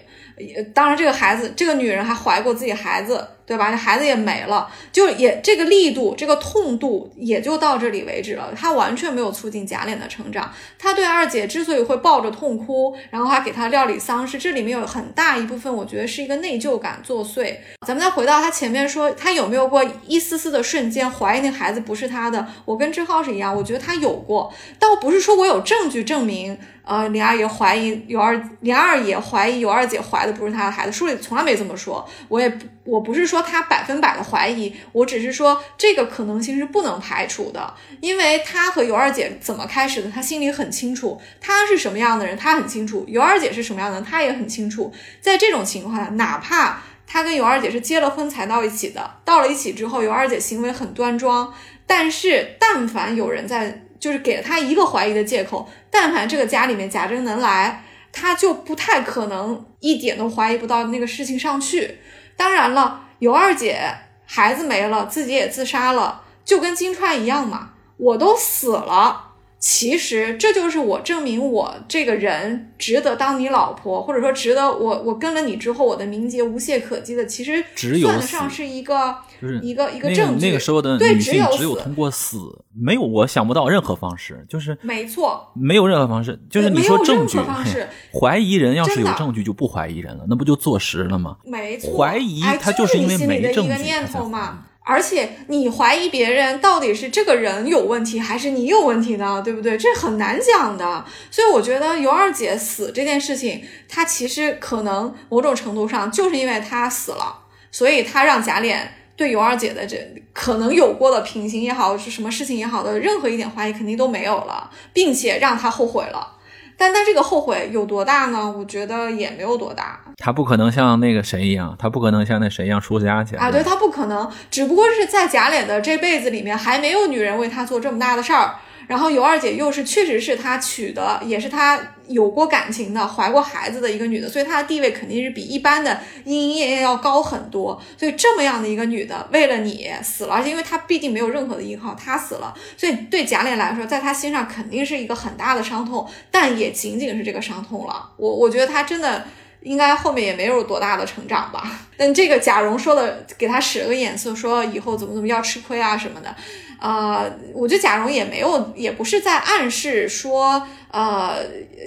当然，这个孩子，这个女人还怀过自己孩子。对吧？这孩子也没了，就也这个力度，这个痛度也就到这里为止了。他完全没有促进贾琏的成长。他对二姐之所以会抱着痛哭，然后还给他料理丧事，这里面有很大一部分，我觉得是一个内疚感作祟。咱们再回到他前面说，他有没有过一丝丝的瞬间怀疑那孩子不是他的？我跟志浩是一样，我觉得他有过，倒不是说我有证据证明，呃，林二爷怀疑尤二，林二爷怀疑尤二姐怀的不是他的孩子，书里从来没这么说。我也我不是说。他百分百的怀疑，我只是说这个可能性是不能排除的，因为他和尤二姐怎么开始的，他心里很清楚，他是什么样的人，他很清楚，尤二姐是什么样的人，他也很清楚。在这种情况下，哪怕他跟尤二姐是结了婚才到一起的，到了一起之后，尤二姐行为很端庄，但是但凡有人在。就是给了他一个怀疑的借口。但凡这个家里面贾珍能来，他就不太可能一点都怀疑不到那个事情上去。当然了，尤二姐孩子没了，自己也自杀了，就跟金钏一样嘛，我都死了。其实这就是我证明我这个人值得当你老婆，或者说值得我我跟了你之后我的名节无懈可击的，其实算得上是一个就是一个一个证据。那个时候的对女性只有只有通过死，没有我想不到任何方式，就是没错，没有任何方式，就是你说证据何方式，怀疑人要是有证据就不怀疑人了，那不就坐实了吗？没错，怀疑哎他就就是因为你心里的没证一个念头嘛。而且你怀疑别人到底是这个人有问题，还是你有问题呢？对不对？这很难讲的。所以我觉得尤二姐死这件事情，她其实可能某种程度上就是因为她死了，所以她让贾琏对尤二姐的这可能有过的品行也好，是什么事情也好的任何一点怀疑肯定都没有了，并且让她后悔了。但但这个后悔有多大呢？我觉得也没有多大。他不可能像那个谁一样，他不可能像那谁一样出家去啊，对他不可能，只不过是在贾琏的这辈子里面，还没有女人为他做这么大的事儿。然后尤二姐又是确实是他娶的，也是他有过感情的、怀过孩子的一个女的，所以她的地位肯定是比一般的莺莺燕燕要高很多。所以这么样的一个女的，为了你死了，而且因为她毕竟没有任何的依靠，她死了，所以对贾琏来说，在他心上肯定是一个很大的伤痛，但也仅仅是这个伤痛了。我我觉得他真的。应该后面也没有多大的成长吧。但这个贾蓉说的，给他使了个眼色，说以后怎么怎么要吃亏啊什么的。呃，我觉得贾蓉也没有，也不是在暗示说，呃，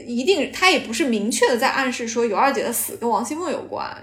一定他也不是明确的在暗示说尤二姐的死跟王熙凤有关。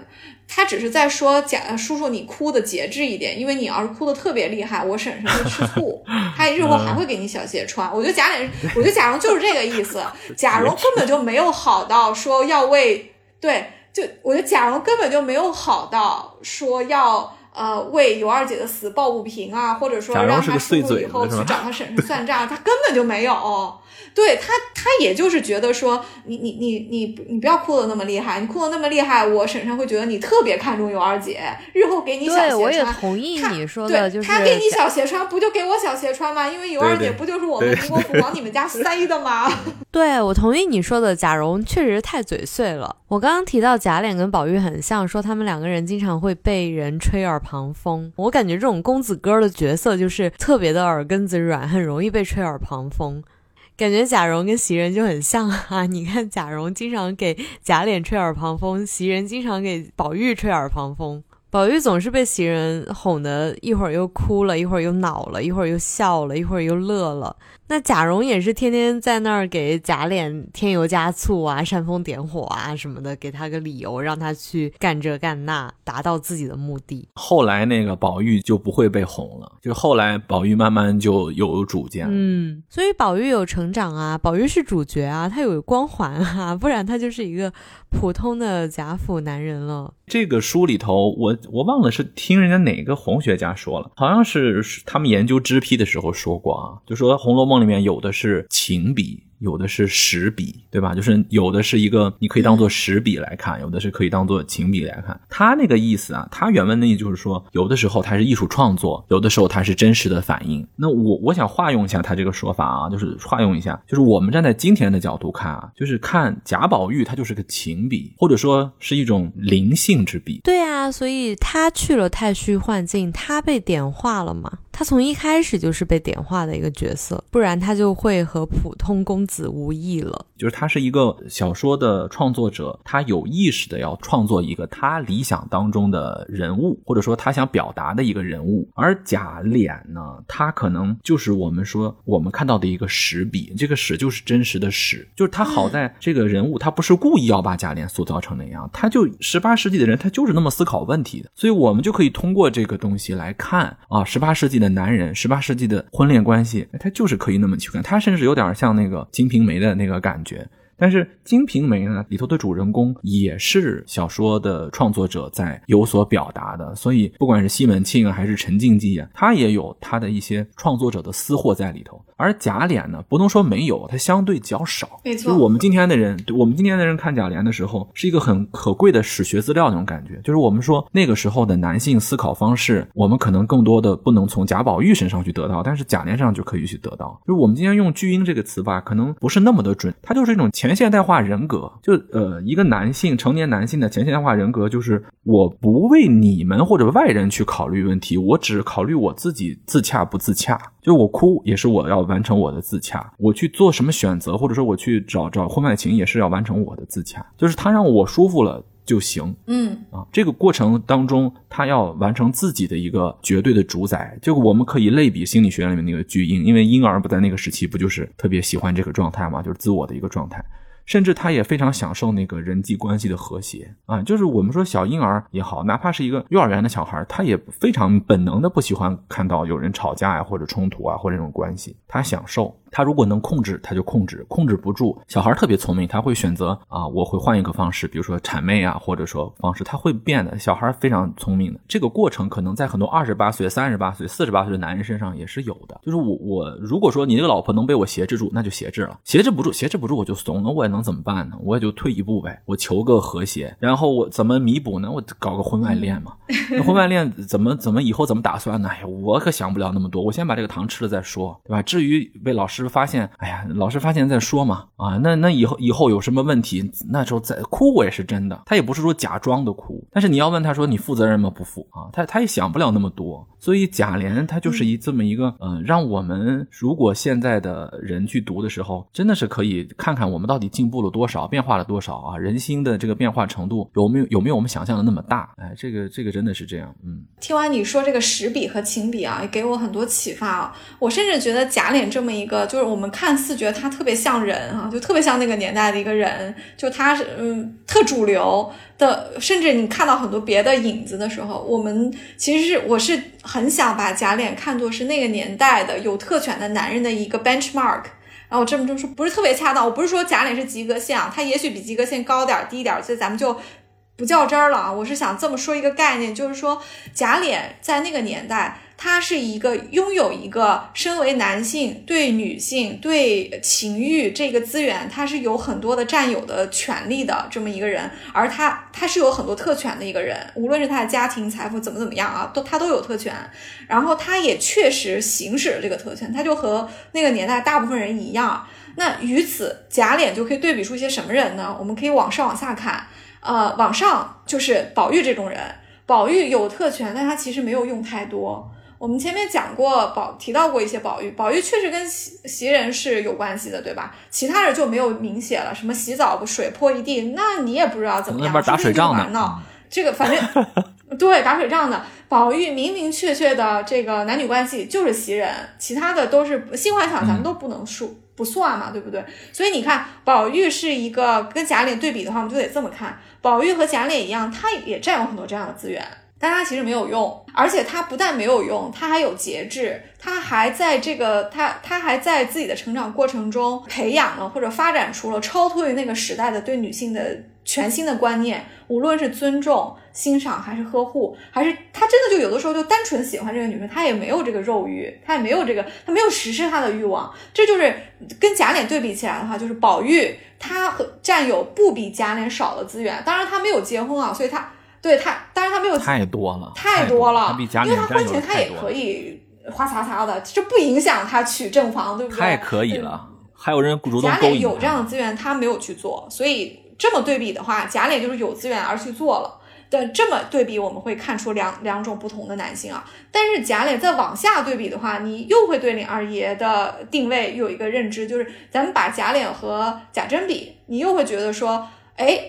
他只是在说贾叔叔，你哭的节制一点，因为你要是哭的特别厉害，我婶婶会吃醋，他日后还会给你小鞋穿。我觉得贾琏，我觉得贾蓉就是这个意思。贾蓉根本就没有好到说要为。对，就我觉得贾蓉根本就没有好到说要呃为尤二姐的死抱不平啊，或者说让她叔叔以后去找她婶婶算账，他根本就没有。对他，他也就是觉得说，你你你你你不要哭的那么厉害，你哭的那么厉害，我婶婶会觉得你特别看重尤二姐，日后给你小鞋穿。对，我也同意你说的，就是他给你小鞋穿，不就给我小鞋穿吗？因为尤二姐不就是我们宁国府往你们家塞的吗？对，我同意你说的，贾蓉确实太嘴碎了。我刚刚提到贾琏跟宝玉很像，说他们两个人经常会被人吹耳旁风。我感觉这种公子哥的角色就是特别的耳根子软，很容易被吹耳旁风。感觉贾蓉跟袭人就很像啊！你看贾蓉经常给贾琏吹耳旁风，袭人经常给宝玉吹耳旁风。宝玉总是被袭人哄得一会儿又哭了，一会儿又恼了，一会儿又笑了，一会儿又乐了。那贾蓉也是天天在那儿给贾琏添油加醋啊，煽风点火啊什么的，给他个理由让他去干这干那，达到自己的目的。后来那个宝玉就不会被哄了，就后来宝玉慢慢就有主见了。嗯，所以宝玉有成长啊，宝玉是主角啊，他有光环啊，不然他就是一个普通的贾府男人了。这个书里头，我我忘了是听人家哪个红学家说了，好像是他们研究脂批的时候说过啊，就说《红楼梦》里面有的是情笔。有的是实笔，对吧？就是有的是一个你可以当做实笔来看，有的是可以当做情笔来看。他那个意思啊，他原文的意思就是说，有的时候它是艺术创作，有的时候它是真实的反应。那我我想化用一下他这个说法啊，就是化用一下，就是我们站在今天的角度看啊，就是看贾宝玉他就是个情笔，或者说是一种灵性之笔。对啊，所以他去了太虚幻境，他被点化了嘛。他从一开始就是被点化的一个角色，不然他就会和普通公子无意了。就是他是一个小说的创作者，他有意识的要创作一个他理想当中的人物，或者说他想表达的一个人物。而贾琏呢，他可能就是我们说我们看到的一个史笔，这个史就是真实的史，就是他好在这个人物，他不是故意要把贾琏塑造成那样，他就十八世纪的人，他就是那么思考问题的，所以我们就可以通过这个东西来看啊，十八世纪的男人，十八世纪的婚恋关系，他就是可以那么去看，他甚至有点像那个《金瓶梅》的那个感觉。但是《金瓶梅》呢里头的主人公也是小说的创作者在有所表达的，所以不管是西门庆啊，还是陈静记啊，他也有他的一些创作者的私货在里头。而贾琏呢，不能说没有，它相对较少。没错就是我们今天的人，我们今天的人看贾琏的时候，是一个很可贵的史学资料那种感觉。就是我们说那个时候的男性思考方式，我们可能更多的不能从贾宝玉身上去得到，但是贾琏身上就可以去得到。就是我们今天用巨婴这个词吧，可能不是那么的准，它就是一种前现代化人格。就呃，一个男性成年男性的前现代化人格，就是我不为你们或者外人去考虑问题，我只考虑我自己自洽不自洽。就是我哭也是我要完成我的自洽，我去做什么选择，或者说我去找找婚外情也是要完成我的自洽。就是他让我舒服了就行。嗯啊，这个过程当中，他要完成自己的一个绝对的主宰。就我们可以类比心理学里面那个巨婴，因为婴儿不在那个时期不就是特别喜欢这个状态嘛，就是自我的一个状态。甚至他也非常享受那个人际关系的和谐啊，就是我们说小婴儿也好，哪怕是一个幼儿园的小孩，他也非常本能的不喜欢看到有人吵架呀，或者冲突啊，或者这种关系，他享受。他如果能控制，他就控制；控制不住，小孩特别聪明，他会选择啊，我会换一个方式，比如说谄媚啊，或者说方式，他会变的。小孩非常聪明的，这个过程可能在很多二十八岁、三十八岁、四十八岁的男人身上也是有的。就是我我如果说你这个老婆能被我挟制住，那就挟制了；挟制不住，挟制不住我就怂了，我也能怎么办呢？我也就退一步呗，我求个和谐。然后我怎么弥补呢？我搞个婚外恋嘛。那婚外恋怎么怎么以后怎么打算呢？哎呀，我可想不了那么多，我先把这个糖吃了再说，对吧？至于被老师发现，哎呀，老师发现再说嘛。啊，那那以后以后有什么问题，那时候再哭我也是真的。他也不是说假装的哭，但是你要问他说你负责任吗？不负啊，他他也想不了那么多。所以贾琏他就是一这么一个，嗯、呃，让我们如果现在的人去读的时候，真的是可以看看我们到底进步了多少，变化了多少啊？人心的这个变化程度有没有有没有我们想象的那么大？哎，这个这个真的是这样，嗯。听完你说这个实笔和情笔啊，也给我很多启发啊。我甚至觉得贾琏这么一个，就是我们看似觉得他特别像人啊，就特别像那个年代的一个人，就他是嗯特主流的，甚至你看到很多别的影子的时候，我们其实是我是很想把贾琏看作是那个年代的有特权的男人的一个 benchmark。然后我这么这么说不是特别恰当，我不是说贾琏是及格线啊，他也许比及格线高点低点，所以咱们就不较真儿了啊。我是想这么说一个概念，就是说贾琏在那个年代，他是一个拥有一个身为男性对女性对情欲这个资源，他是有很多的占有的权利的这么一个人，而他他是有很多特权的一个人，无论是他的家庭财富怎么怎么样啊，都他都有特权，然后他也确实行使了这个特权，他就和那个年代大部分人一样。那与此贾琏就可以对比出一些什么人呢？我们可以往上往下看，呃，往上就是宝玉这种人，宝玉有特权，但他其实没有用太多。我们前面讲过宝提到过一些宝玉，宝玉确实跟袭袭人是有关系的，对吧？其他人就没有明写了，什么洗澡水泼一地，那你也不知道怎么样，那边打水仗呢，闹这个反正 对打水仗的。宝玉明明确确的这个男女关系就是袭人，其他的都是性幻想，咱们都不能数。不算嘛，对不对？所以你看，宝玉是一个跟贾琏对比的话，我们就得这么看。宝玉和贾琏一样，他也占有很多这样的资源，但他其实没有用，而且他不但没有用，他还有节制，他还在这个他他还在自己的成长过程中培养了或者发展出了超脱于那个时代的对女性的全新的观念，无论是尊重、欣赏还是呵护，还是他真的就有的时候就单纯喜欢这个女生，他也没有这个肉欲，他也没有这个，他没有实施他的欲望，这就是跟贾琏对比起来的话，就是宝玉他和占有不比贾琏少的资源，当然他没有结婚啊，所以他对他，当然他没有太多了，太多了，因为他婚前他也可以花擦擦的，这不影响他娶正房，对不对？太可以了，还有人主动贾勾引琏有这样的资源，他没有去做，所以这么对比的话，贾琏就是有资源而去做了。的这么对比，我们会看出两两种不同的男性啊。但是贾琏再往下对比的话，你又会对林二爷的定位有一个认知，就是咱们把贾琏和贾珍比，你又会觉得说，哎，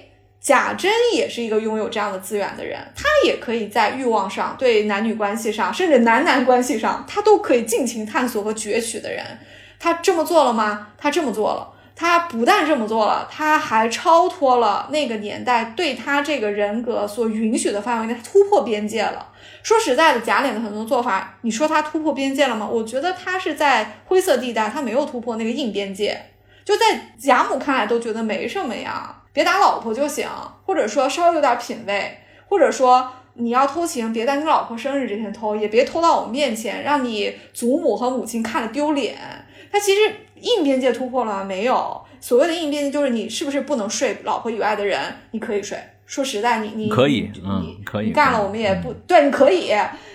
贾珍也是一个拥有这样的资源的人，他也可以在欲望上、对男女关系上，甚至男男关系上，他都可以尽情探索和攫取的人。他这么做了吗？他这么做了。他不但这么做了，他还超脱了那个年代对他这个人格所允许的范围内，他突破边界了。说实在的，贾琏的很多做法，你说他突破边界了吗？我觉得他是在灰色地带，他没有突破那个硬边界。就在贾母看来，都觉得没什么呀，别打老婆就行，或者说稍微有点品位，或者说你要偷情，别在你老婆生日这天偷，也别偷到我们面前，让你祖母和母亲看了丢脸。他其实硬边界突破了吗？没有。所谓的硬边界就是你是不是不能睡老婆以外的人？你可以睡。说实在，你你可以，嗯，可以干了，我们也不对，你可以。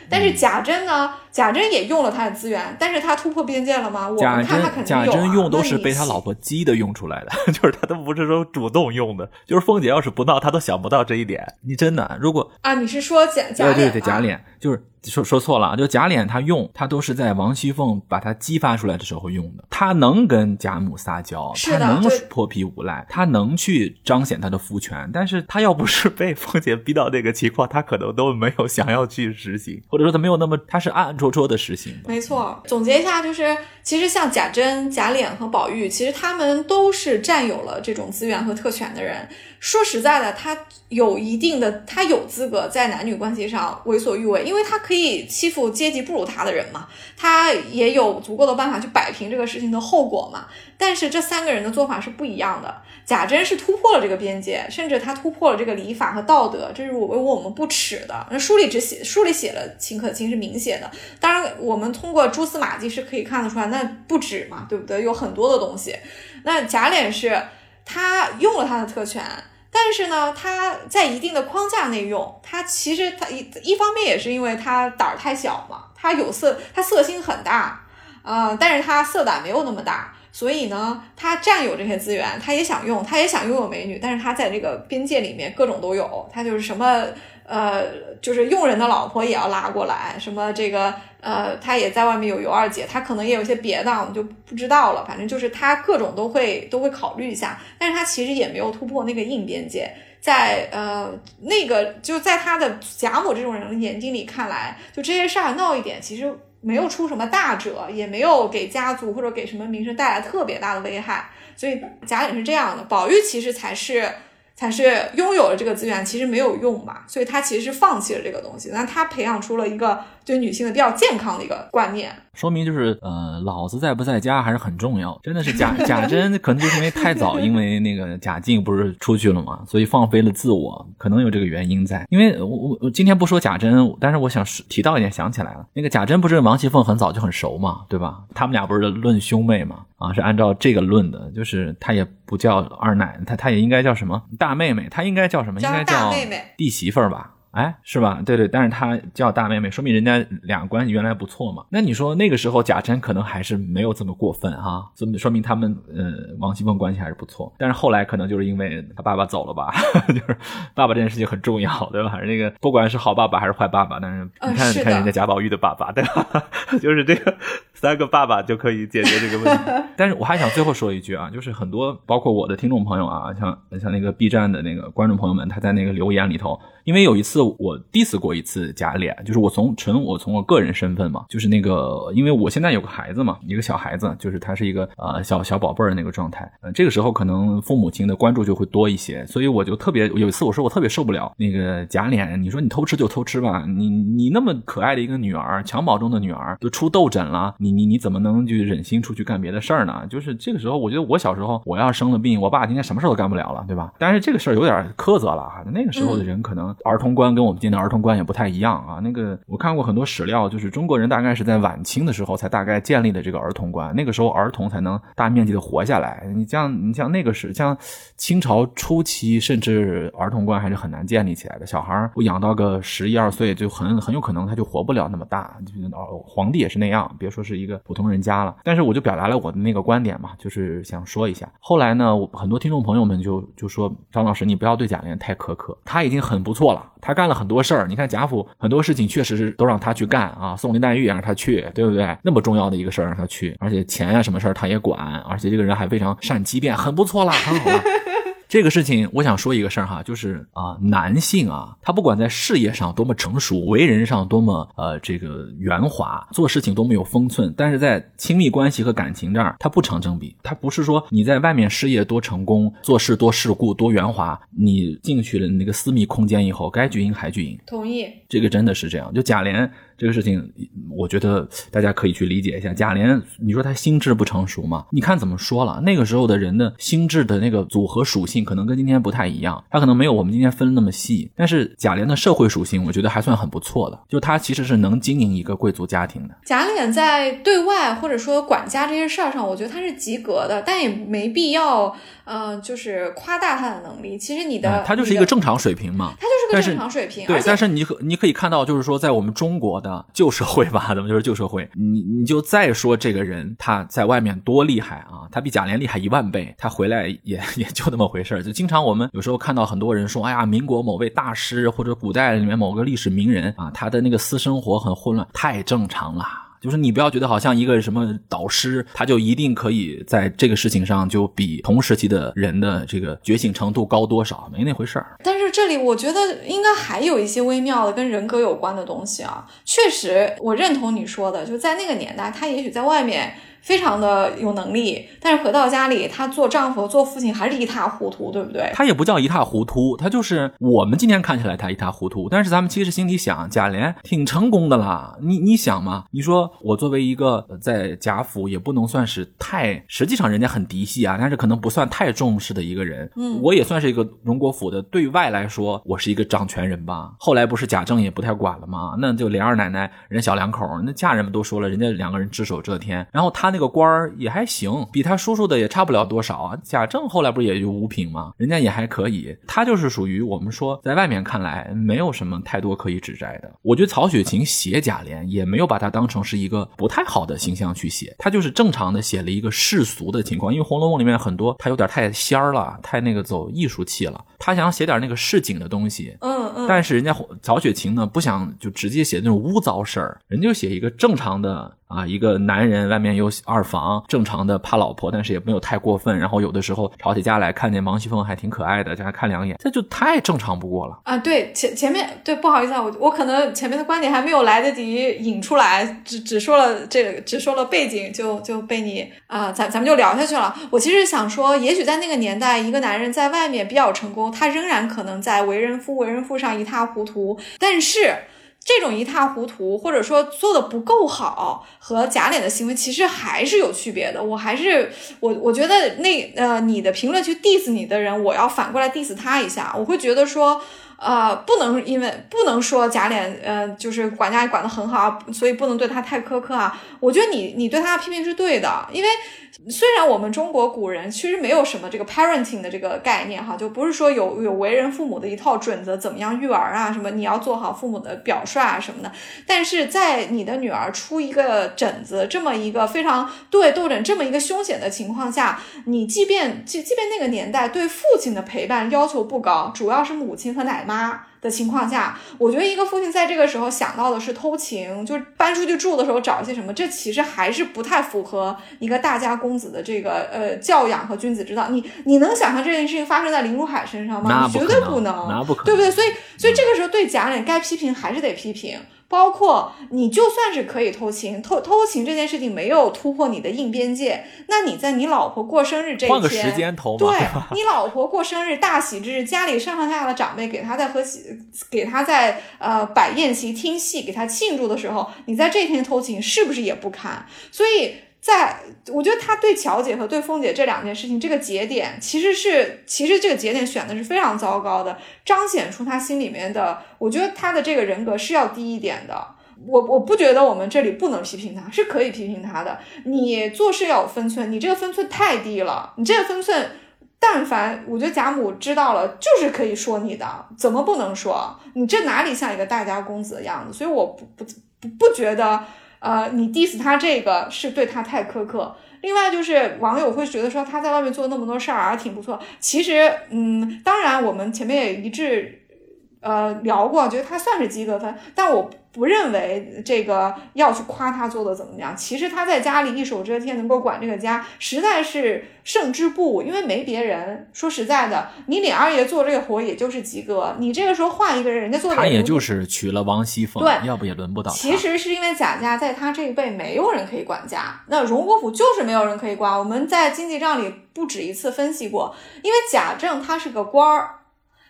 但是贾珍呢？贾珍也用了他的资源，但是他突破边界了吗？我们看他肯定有。贾珍用都是被他老婆激的用出来的，就是他都不是说主动用的。就是凤姐要是不闹，他都想不到这一点。你真的，如果啊，你是说贾贾琏？对对对，贾琏就是说说错了啊，就贾琏他用他都是在王熙凤把他激发出来的时候用的。他能跟贾母撒娇，他能泼皮无赖，他能去彰显他的夫权。但是他要不是被凤姐逼到那个情况，他可能都没有想要去实行，或者说他没有那么，他是暗戳戳的实行。没错，总结一下就是，其实像贾珍、贾琏和宝玉，其实他们都是占有了这种资源和特权的人。说实在的，他有一定的，他有资格在男女关系上为所欲为，因为他可以欺负阶级不如他的人嘛，他也有足够的办法去摆平这个事情的后果嘛。但是这三个人的做法是不一样的。贾珍是突破了这个边界，甚至他突破了这个礼法和道德，这是我为我们不耻的。那书里只写，书里写了秦可卿是明写的，当然我们通过蛛丝马迹是可以看得出来，那不止嘛，对不对？有很多的东西。那贾琏是他用了他的特权。但是呢，他在一定的框架内用，他其实他一一方面也是因为他胆儿太小嘛，他有色，他色心很大，呃，但是他色胆没有那么大，所以呢，他占有这些资源，他也想用，他也想拥有美女，但是他在这个边界里面各种都有，他就是什么。呃，就是佣人的老婆也要拉过来，什么这个，呃，他也在外面有尤二姐，他可能也有些别的，我们就不知道了。反正就是他各种都会都会考虑一下，但是他其实也没有突破那个硬边界，在呃那个就在他的贾母这种人眼睛里看来，就这些事儿闹一点，其实没有出什么大者，也没有给家族或者给什么名声带来特别大的危害，所以贾琏是这样的，宝玉其实才是。才是拥有了这个资源，其实没有用嘛，所以他其实是放弃了这个东西。那他培养出了一个对女性的比较健康的一个观念，说明就是呃，老子在不在家还是很重要。真的是贾贾珍可能就是因为太早，因为那个贾静不是出去了嘛，所以放飞了自我，可能有这个原因在。因为我我我今天不说贾珍，但是我想提到一点，想起来了，那个贾珍不是王熙凤很早就很熟嘛，对吧？他们俩不是论兄妹嘛？啊，是按照这个论的，就是她也不叫二奶，她她也应该叫什么大妹妹，她应该叫什么？应该叫弟媳妇儿吧。哎，是吧？对对，但是他叫大妹妹，说明人家俩关系原来不错嘛。那你说那个时候贾珍可能还是没有这么过分哈，说明说明他们呃王熙凤关系还是不错。但是后来可能就是因为他爸爸走了吧，就是爸爸这件事情很重要，对吧？那个不管是好爸爸还是坏爸爸，但是你看你看人家贾宝玉的爸爸，对吧？就是这个三个爸爸就可以解决这个问题。但是我还想最后说一句啊，就是很多包括我的听众朋友啊，像像那个 B 站的那个观众朋友们，他在那个留言里头。因为有一次我 diss 过一次贾琏，就是我从纯我从我个人身份嘛，就是那个，因为我现在有个孩子嘛，一个小孩子，就是他是一个呃小小宝贝儿那个状态，呃，这个时候可能父母亲的关注就会多一些，所以我就特别有一次我说我特别受不了那个贾琏，你说你偷吃就偷吃吧，你你那么可爱的一个女儿，襁褓中的女儿都出痘疹了，你你你怎么能就忍心出去干别的事儿呢？就是这个时候，我觉得我小时候我要生了病，我爸今天什么事儿都干不了了，对吧？但是这个事儿有点苛责了啊，那个时候的人可能。儿童观跟我们今天的儿童观也不太一样啊。那个我看过很多史料，就是中国人大概是在晚清的时候才大概建立的这个儿童观，那个时候儿童才能大面积的活下来。你像你像那个是像清朝初期，甚至儿童观还是很难建立起来的。小孩我养到个十一二岁，就很很有可能他就活不了那么大。就是皇帝也是那样，别说是一个普通人家了。但是我就表达了我的那个观点嘛，就是想说一下。后来呢，我很多听众朋友们就就说张老师，你不要对贾琏太苛刻，他已经很不错。错了，他干了很多事儿。你看贾府很多事情确实是都让他去干啊，送林黛玉也让他去，对不对？那么重要的一个事儿让他去，而且钱呀什么事儿他也管，而且这个人还非常善机变，很不错了，很好了。这个事情，我想说一个事儿哈，就是啊，男性啊，他不管在事业上多么成熟，为人上多么呃这个圆滑，做事情多么有分寸，但是在亲密关系和感情这儿，他不成正比。他不是说你在外面事业多成功，做事多世故多圆滑，你进去了那个私密空间以后，该巨婴还巨婴。同意。这个真的是这样。就贾琏。这个事情，我觉得大家可以去理解一下。贾琏，你说他心智不成熟吗？你看怎么说了，那个时候的人的心智的那个组合属性可能跟今天不太一样，他可能没有我们今天分那么细。但是贾琏的社会属性，我觉得还算很不错的，就他其实是能经营一个贵族家庭的。贾琏在对外或者说管家这些事儿上，我觉得他是及格的，但也没必要。呃，就是夸大他的能力。其实你的，他就是一个正常水平嘛，他就是个正常水平。对，但是你可你可以看到，就是说，在我们中国的啊旧社会吧，咱们就是旧社会？你你就再说这个人他在外面多厉害啊，他比贾琏厉害一万倍，他回来也 也就那么回事儿。就经常我们有时候看到很多人说，哎呀，民国某位大师或者古代里面某个历史名人啊，他的那个私生活很混乱，太正常了。就是你不要觉得好像一个什么导师，他就一定可以在这个事情上就比同时期的人的这个觉醒程度高多少，没那回事儿。但是这里我觉得应该还有一些微妙的跟人格有关的东西啊。确实，我认同你说的，就在那个年代，他也许在外面。非常的有能力，但是回到家里，她做丈夫、做父亲还是一塌糊涂，对不对？她也不叫一塌糊涂，她就是我们今天看起来她一塌糊涂，但是咱们其实心里想，贾琏挺成功的啦。你你想嘛？你说我作为一个在贾府也不能算是太，实际上人家很嫡系啊，但是可能不算太重视的一个人。嗯，我也算是一个荣国府的，对外来说，我是一个掌权人吧。后来不是贾政也不太管了吗？那就琏二奶奶人小两口，那家人们都说了，人家两个人只手遮天，然后他那个官儿也。还行，比他叔叔的也差不了多少啊。贾政后来不是也就五品吗？人家也还可以。他就是属于我们说，在外面看来没有什么太多可以指摘的。我觉得曹雪芹写贾琏也没有把他当成是一个不太好的形象去写，他就是正常的写了一个世俗的情况。因为《红楼梦》里面很多他有点太仙儿了，太那个走艺术气了。他想写点那个市井的东西，嗯嗯。但是人家曹雪芹呢，不想就直接写那种污糟事儿，人就写一个正常的。啊，一个男人外面有二房，正常的怕老婆，但是也没有太过分。然后有的时候吵起架来，看见王熙凤还挺可爱的，叫他看两眼，这就太正常不过了啊。对，前前面对，不好意思啊，我我可能前面的观点还没有来得及引出来，只只说了这个，只说了背景，就就被你啊，咱咱们就聊下去了。我其实想说，也许在那个年代，一个男人在外面比较成功，他仍然可能在为人夫、为人父上一塌糊涂，但是。这种一塌糊涂，或者说做的不够好，和假脸的行为其实还是有区别的。我还是我，我觉得那呃，你的评论去 diss 你的人，我要反过来 diss 他一下。我会觉得说，呃，不能因为不能说假脸，呃，就是管家管得很好啊，所以不能对他太苛刻啊。我觉得你你对他的批评是对的，因为。虽然我们中国古人其实没有什么这个 parenting 的这个概念哈，就不是说有有为人父母的一套准则，怎么样育儿啊，什么你要做好父母的表率啊什么的。但是在你的女儿出一个疹子这么一个非常对痘疹这么一个凶险的情况下，你即便即即便那个年代对父亲的陪伴要求不高，主要是母亲和奶妈。的情况下，我觉得一个父亲在这个时候想到的是偷情，就是搬出去住的时候找一些什么，这其实还是不太符合一个大家公子的这个呃教养和君子之道。你你能想象这件事情发生在林如海身上吗？绝对不能，对不对？所以所以这个时候对贾琏该批评还是得批评。包括你就算是可以偷情，偷偷情这件事情没有突破你的硬边界，那你在你老婆过生日这一天，对你老婆过生日大喜之日，家里上上下下的长辈给她在喝喜，给她在呃摆宴席听戏，给她庆祝的时候，你在这天偷情是不是也不堪？所以。在，我觉得他对乔姐和对凤姐这两件事情，这个节点其实是，其实这个节点选的是非常糟糕的，彰显出他心里面的，我觉得他的这个人格是要低一点的。我我不觉得我们这里不能批评他，是可以批评他的。你做事要有分寸，你这个分寸太低了，你这个分寸，但凡我觉得贾母知道了，就是可以说你的，怎么不能说？你这哪里像一个大家公子的样子？所以我不不不不觉得。呃，你 diss 他这个是对他太苛刻。另外就是网友会觉得说他在外面做那么多事儿啊，挺不错。其实，嗯，当然我们前面也一致呃聊过，觉得他算是及格分，但我。不认为这个要去夸他做的怎么样，其实他在家里一手遮天，能够管这个家，实在是胜之不武，因为没别人。说实在的，你李二爷做这个活也就是及格，你这个时候换一个人，人家做他也就是娶了王熙凤，对，要不也轮不到。其实是因为贾家在他这一辈没有人可以管家，那荣国府就是没有人可以管。我们在经济账里不止一次分析过，因为贾政他是个官儿。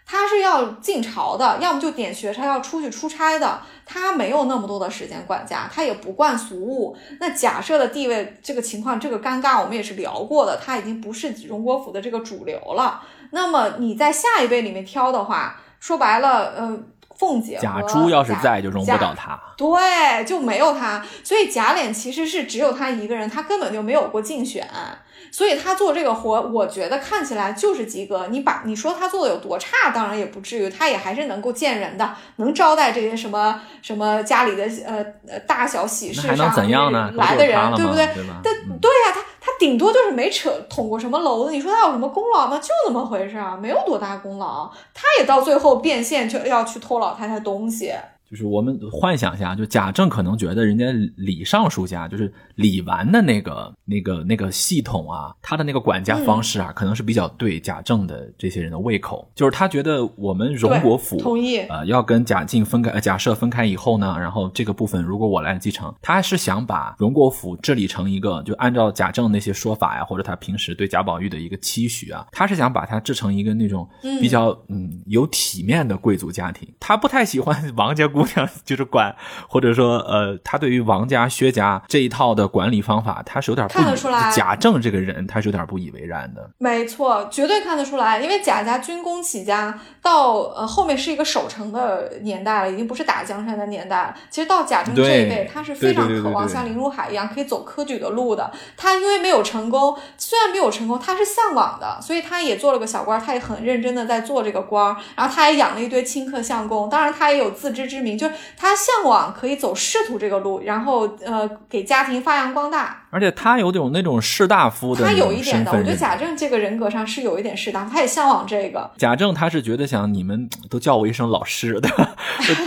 他是要进朝的，要么就点学差要出去出差的，他没有那么多的时间管家，他也不惯俗务。那假设的地位这个情况，这个尴尬我们也是聊过的，他已经不是荣国府的这个主流了。那么你在下一辈里面挑的话，说白了，呃，凤姐贾珠要是在，就容不到他。对，就没有他。所以贾琏其实是只有他一个人，他根本就没有过竞选。所以他做这个活，我觉得看起来就是及格。你把你说他做的有多差，当然也不至于，他也还是能够见人的，能招待这些什么什么家里的呃呃大小喜事上来的人，对不对？但对呀，他他顶多就是没扯捅过什么娄子。你说他有什么功劳吗？就那么回事啊，没有多大功劳。他也到最后变现就要去偷老太太东西。就是我们幻想一下，就贾政可能觉得人家李尚书家就是李纨的那个、那个、那个系统啊，他的那个管家方式啊，可能是比较对贾政的这些人的胃口。就是他觉得我们荣国府同意呃要跟贾敬分开，贾赦分开以后呢，然后这个部分如果我来继承，他是想把荣国府治理成一个，就按照贾政那些说法呀，或者他平时对贾宝玉的一个期许啊，他是想把它治成一个那种比较嗯有体面的贵族家庭。他不太喜欢 王家姑娘就是管，或者说呃，他对于王家薛家这一套的管理方法，他是有点看得出来。贾政这个人，他是有点不以为然的。没错，绝对看得出来，因为贾家军功起家，到呃后面是一个守城的年代了，已经不是打江山的年代了。其实到贾政这一辈，他是非常渴望像林如海一样可以走科举的路的。他因为没有成功，虽然没有成功，他是向往的，所以他也做了个小官，他也很认真的在做这个官，然后他也养了一堆亲客相公，当然他也有自知之明，就是。他向往可以走仕途这个路，然后呃给家庭发扬光大。而且他有种那种士大夫的，他有一点的。我觉得贾政这个人格上是有一点士大夫，他也向往这个。贾政他是觉得想你们都叫我一声老师，对吧？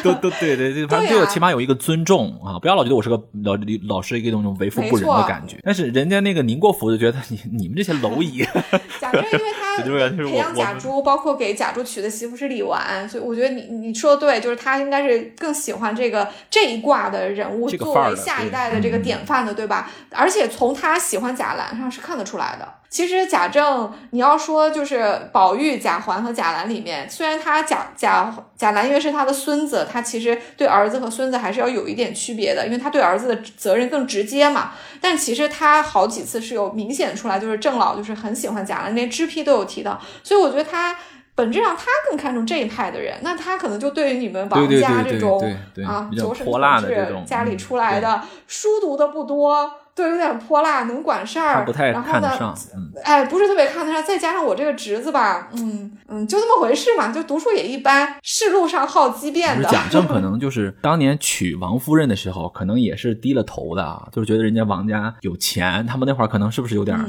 都都 对对对，反正对我起码有一个尊重啊，不要老觉得我是个老老师一个那种为富不仁的感觉。但是人家那个宁国府就觉得你你们这些蝼蚁。贾政因为他 培养贾珠，包括给贾珠娶的媳妇是李纨，所以我觉得你你说的对，就是他应该是更喜欢这个这一卦的人物作为下一代的这个典范的，对吧？而且从他喜欢贾兰上是看得出来的。其实贾政，你要说就是宝玉、贾环和贾兰里面，虽然他贾贾贾兰因为是他的孙子，他其实对儿子和孙子还是要有一点区别的，因为他对儿子的责任更直接嘛。但其实他好几次是有明显出来，就是郑老就是很喜欢贾兰，连支批都有提到。所以我觉得他本质上他更看重这一派的人，那他可能就对于你们王家这种啊九省同治家里出来的，书读的不多。对，有点泼辣，能管事儿，然后呢，哎，不是特别看得上。再加上我这个侄子吧，嗯嗯，就那么回事嘛，就读书也一般，是路上好机变的。贾政可 能就是当年娶王夫人的时候，可能也是低了头的，就是觉得人家王家有钱，他们那会儿可能是不是有点。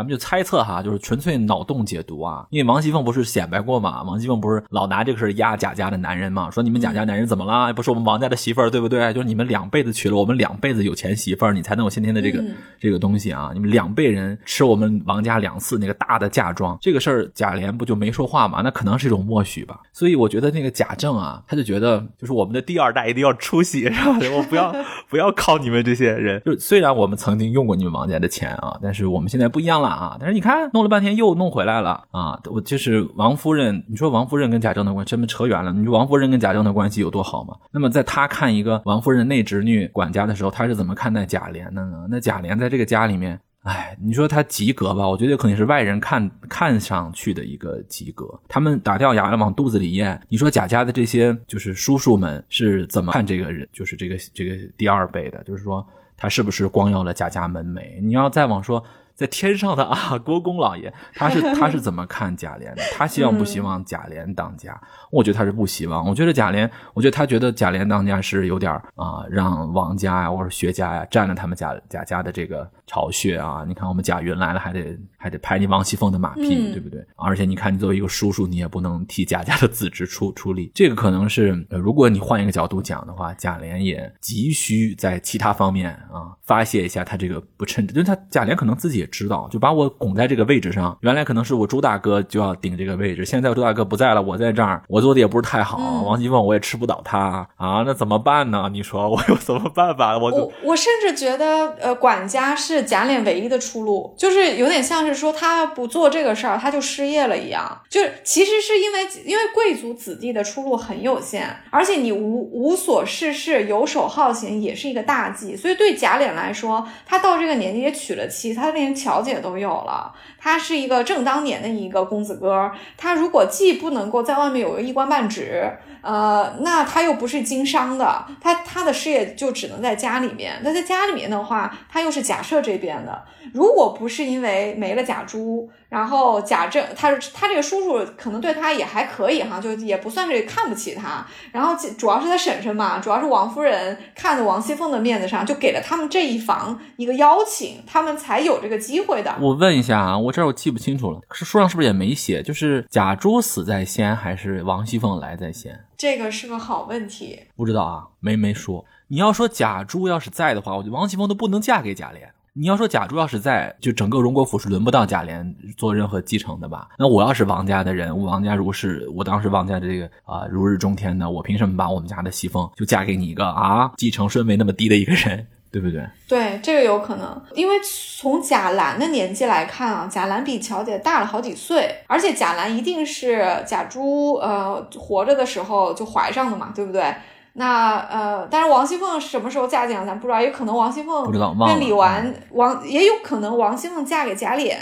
咱们就猜测哈，就是纯粹脑洞解读啊。因为王熙凤不是显摆过嘛，王熙凤不是老拿这个事压贾家的男人嘛，说你们贾家男人怎么了？不是我们王家的媳妇儿，对不对？就是你们两辈子娶了我们两辈子有钱媳妇儿，你才能有今天的这个这个东西啊。你们两辈人吃我们王家两次那个大的嫁妆，这个事儿贾琏不就没说话嘛？那可能是一种默许吧。所以我觉得那个贾政啊，他就觉得就是我们的第二代一定要出息，是吧？我不要不要靠你们这些人。就虽然我们曾经用过你们王家的钱啊，但是我们现在不一样了啊。但是你看。弄了半天又弄回来了啊！我就是王夫人，你说王夫人跟贾政的关系，这么扯远了。你说王夫人跟贾政的关系有多好吗？那么在他看一个王夫人内侄女管家的时候，他是怎么看待贾琏的呢？那贾琏在这个家里面，哎，你说他及格吧？我觉得肯定是外人看看上去的一个及格。他们打掉牙往肚子里咽。你说贾家的这些就是叔叔们是怎么看这个人？就是这个这个第二辈的，就是说他是不是光耀了贾家门楣？你要再往说。在天上的啊，国公老爷，他是他是怎么看贾琏的？他希望不希望贾琏当家？我觉得他是不希望。我觉得贾琏，我觉得他觉得贾琏当家是有点啊，让王家呀或者薛家呀占了他们贾贾家的这个巢穴啊。你看我们贾云来了，还得还得拍你王熙凤的马屁，对不对？而且你看，你作为一个叔叔，你也不能替贾家的子侄出出力。这个可能是，如果你换一个角度讲的话，贾琏也急需在其他方面啊发泄一下他这个不称职，就是他贾琏可能自己也。知道，就把我拱在这个位置上。原来可能是我周大哥就要顶这个位置，现在我周大哥不在了，我在这儿，我做的也不是太好。王熙凤我也吃不倒他啊，那怎么办呢？你说我有什么办法？我我我甚至觉得，呃，管家是贾琏唯一的出路，就是有点像是说他不做这个事儿，他就失业了一样。就是其实是因为因为贵族子弟的出路很有限，而且你无无所事事，游手好闲也是一个大忌。所以对贾琏来说，他到这个年纪也娶了妻，他连乔姐都有了，他是一个正当年的一个公子哥。他如果既不能够在外面有个一官半职，呃，那他又不是经商的，他他的事业就只能在家里面。那在家里面的话，他又是贾赦这边的。如果不是因为没了贾珠，然后贾政，他他这个叔叔可能对他也还可以哈，就也不算是看不起他。然后主要是他婶婶嘛，主要是王夫人看在王熙凤的面子上，就给了他们这一房一个邀请，他们才有这个机会的。我问一下啊，我这儿我记不清楚了，是书上是不是也没写？就是贾珠死在先，还是王熙凤来在先？这个是个好问题，不知道啊，没没说。你要说贾珠要是在的话，我觉得王熙凤都不能嫁给贾琏。你要说贾珠要是在，就整个荣国府是轮不到贾琏做任何继承的吧？那我要是王家的人，我王家如是，我当时王家的这个啊如日中天的，我凭什么把我们家的熙凤就嫁给你一个啊继承顺位那么低的一个人？对不对？对，这个有可能，因为从贾兰的年纪来看啊，贾兰比乔姐大了好几岁，而且贾兰一定是贾珠呃活着的时候就怀上的嘛，对不对？那呃，但是王熙凤什么时候嫁进来咱不知道，也可能王熙凤不知道跟李纨王也有可能王熙凤嫁给贾琏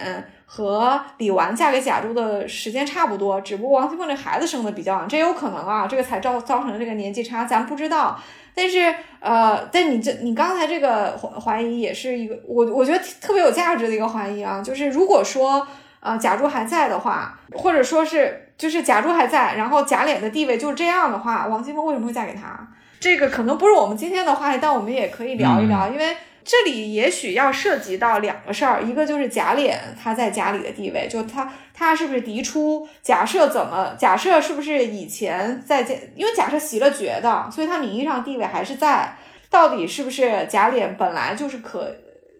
和李纨嫁给贾珠的时间差不多，只不过王熙凤这孩子生的比较晚，这有可能啊，这个才造造成了这个年纪差，咱不知道。但是，呃，但你这你刚才这个怀怀疑也是一个我我觉得特别有价值的一个怀疑啊，就是如果说呃贾珠还在的话，或者说是就是贾珠还在，然后贾琏的地位就是这样的话，王熙凤为什么会嫁给他？这个可能不是我们今天的话题，但我们也可以聊一聊，因为。这里也许要涉及到两个事儿，一个就是贾琏他在家里的地位，就他他是不是嫡出？假设怎么？假设是不是以前在家？因为假设袭了爵的，所以他名义上地位还是在。到底是不是贾琏本来就是可？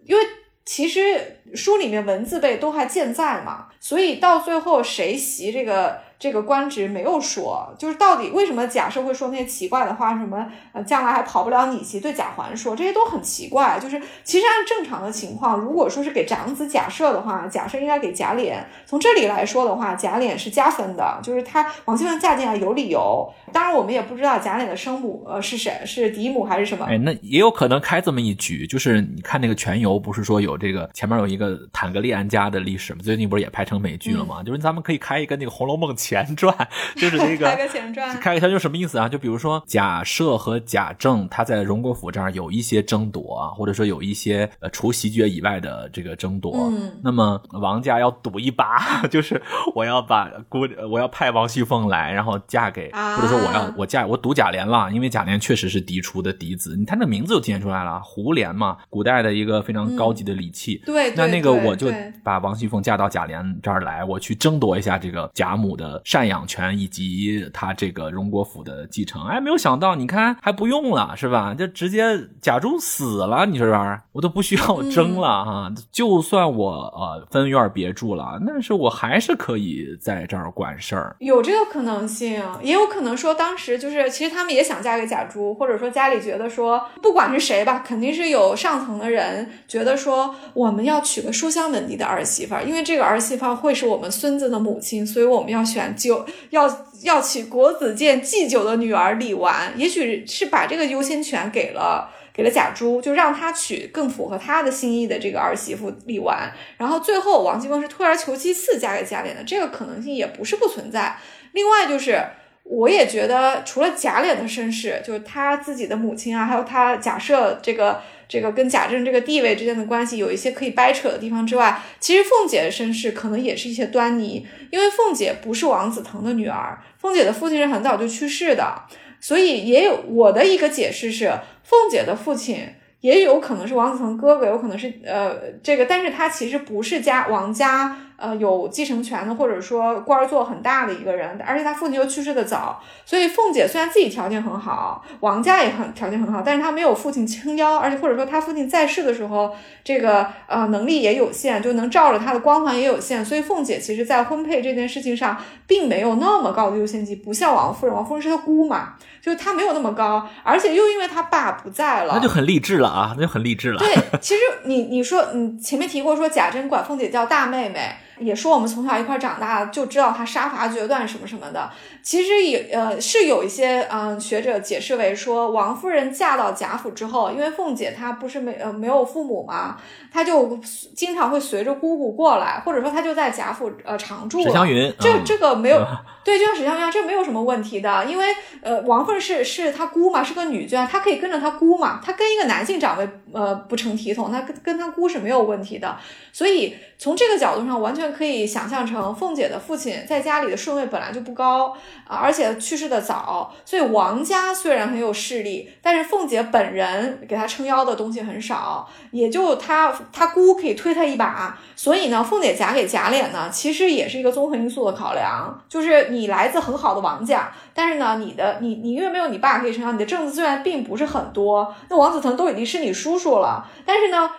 因为其实书里面文字辈都还健在嘛，所以到最后谁袭这个？这个官职没有说，就是到底为什么贾赦会说那些奇怪的话，什么呃将来还跑不了你媳，对贾环说这些都很奇怪。就是其实按正常的情况，如果说是给长子贾赦的话，贾赦应该给贾琏。从这里来说的话，贾琏是加分的，就是他王熙凤嫁进来有理由。当然我们也不知道贾琏的生母呃是谁，是嫡母还是什么。哎，那也有可能开这么一局，就是你看那个全游不是说有这个前面有一个坦格利安家的历史吗？最近不是也拍成美剧了吗？就是咱们可以开一个那个《红楼梦》。前传 就是那个开个前传，开个前传什么意思啊？就比如说贾赦和贾政他在荣国府这儿有一些争夺啊，或者说有一些呃除袭爵以外的这个争夺。嗯，那么王家要赌一把，就是我要把姑我要派王熙凤来，然后嫁给，或者说我要我嫁我赌贾琏了，因为贾琏确实是嫡出的嫡子，你看那名字就体现出来了，胡琏嘛，古代的一个非常高级的礼器。对，那那个我就把王熙凤嫁到贾琏这儿来，我去争夺一下这个贾母的。赡养权以及他这个荣国府的继承，哎，没有想到，你看还不用了，是吧？就直接贾珠死了，你说这玩意儿我都不需要争了啊！就算我呃分院别住了，但是我还是可以在这儿管事儿。有这个可能性，也有可能说当时就是其实他们也想嫁给贾珠，或者说家里觉得说不管是谁吧，肯定是有上层的人觉得说我们要娶个书香门第的儿媳妇，因为这个儿媳妇会是我们孙子的母亲，所以我们要选。就要要娶国子监祭酒的女儿李纨，也许是把这个优先权给了给了贾珠，就让他娶更符合他的心意的这个儿媳妇李纨。然后最后王熙凤是退而求其次嫁给贾琏的，这个可能性也不是不存在。另外就是，我也觉得除了贾琏的身世，就是他自己的母亲啊，还有他假设这个。这个跟贾政这个地位之间的关系有一些可以掰扯的地方之外，其实凤姐的身世可能也是一些端倪，因为凤姐不是王子腾的女儿，凤姐的父亲是很早就去世的，所以也有我的一个解释是，凤姐的父亲也有可能是王子腾哥哥，有可能是呃这个，但是他其实不是家王家呃有继承权的，或者说官儿做很大的一个人，而且他父亲又去世的早，所以凤姐虽然自己条件很好，王家也很条件很好，但是她没有父亲撑腰，而且或者说她父亲在世的时候，这个呃能力也有限，就能照着她的光环也有限，所以凤姐其实在婚配这件事情上并没有那么高的优先级，不像王夫人，王夫人是她姑嘛，就是她没有那么高，而且又因为她爸不在了，那就很励志了啊，那就很励志了。对，其实你你说你前面提过说贾珍管凤姐叫大妹妹，也说我们从小一块长大，就知道他杀伐决断什么什么的。其实也呃是有一些嗯、学者解释为说，王夫人嫁到贾府之后，因为凤姐她不是没呃没有父母嘛，她就经常会随着姑姑过来，或者说她就在贾府呃常住了。史湘云，这嗯这个没有，对，就像史湘云这没有什么问题的，因为呃，王夫人是是她姑嘛，是个女眷，她可以跟着她姑嘛，她跟一个男性长辈呃不成体统，她跟跟她姑是没有问题的，所以从这个角度上，完全可以想象成凤姐的父亲在家里的顺位本来就不高啊、而且去世的早，所以王家虽然很有势力，但是凤姐本人给她撑腰的东西很少，也就她她姑可以推她一把，所以呢，凤姐嫁给贾琏呢，其实也是一个综合因素的考量，就是你来自很好的王家，但是呢，你的你你因为没有你爸可以撑腰，你的政治资源并不是很多，那王子腾都已经是你叔叔了，但是呢。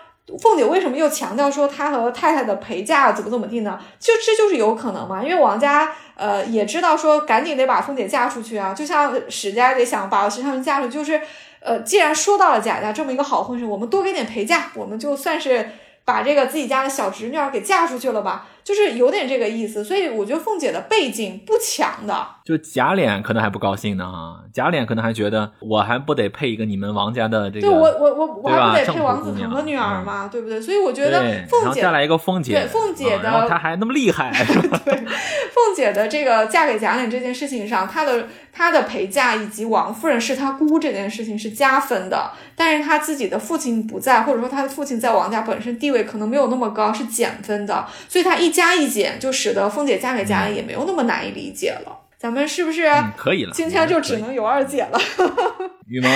凤姐为什么又强调说她和太太的陪嫁怎么怎么地呢？就这就是有可能嘛，因为王家呃也知道说赶紧得把凤姐嫁出去啊，就像史家得想把史湘云嫁出去，就是呃既然说到了贾家这么一个好婚事，我们多给点陪嫁，我们就算是把这个自己家的小侄女儿给嫁出去了吧，就是有点这个意思。所以我觉得凤姐的背景不强的，就贾琏可能还不高兴呢哈，贾琏可能还觉得我还不得配一个你们王家的这个，对我我我我还不得配王子腾的女儿嘛，对不对？所以我觉得凤姐再来一个凤姐，对凤姐的啊然后她还那么厉害，对凤姐的这个嫁给贾琏这件事情上，她的她的陪嫁以及王夫人是她姑这件事情是加分的，但是她自己的父亲不在，或者说她的父亲在王家本身地位可能没有那么高，是减分的，所以她一加一减，就使得凤姐嫁给贾琏也没有那么难以理解了。咱们是不是嗯，可以了，今天就只能有二姐了？雨萌，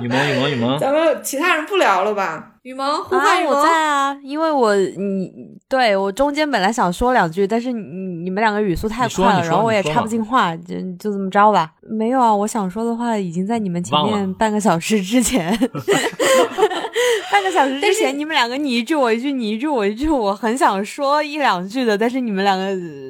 雨萌，雨萌，雨萌，咱们其他人不聊了吧？雨萌，呼啊，我唤雨萌。在啊，因为我你对我中间本来想说两句，但是你你们两个语速太快了，然后我也插不进话，就就这么着吧。没有啊，我想说的话已经在你们前面半个小时之前，半个小时之前你们两个你一句我一句，你一句我一句，我很想说一两句的，但是你们两个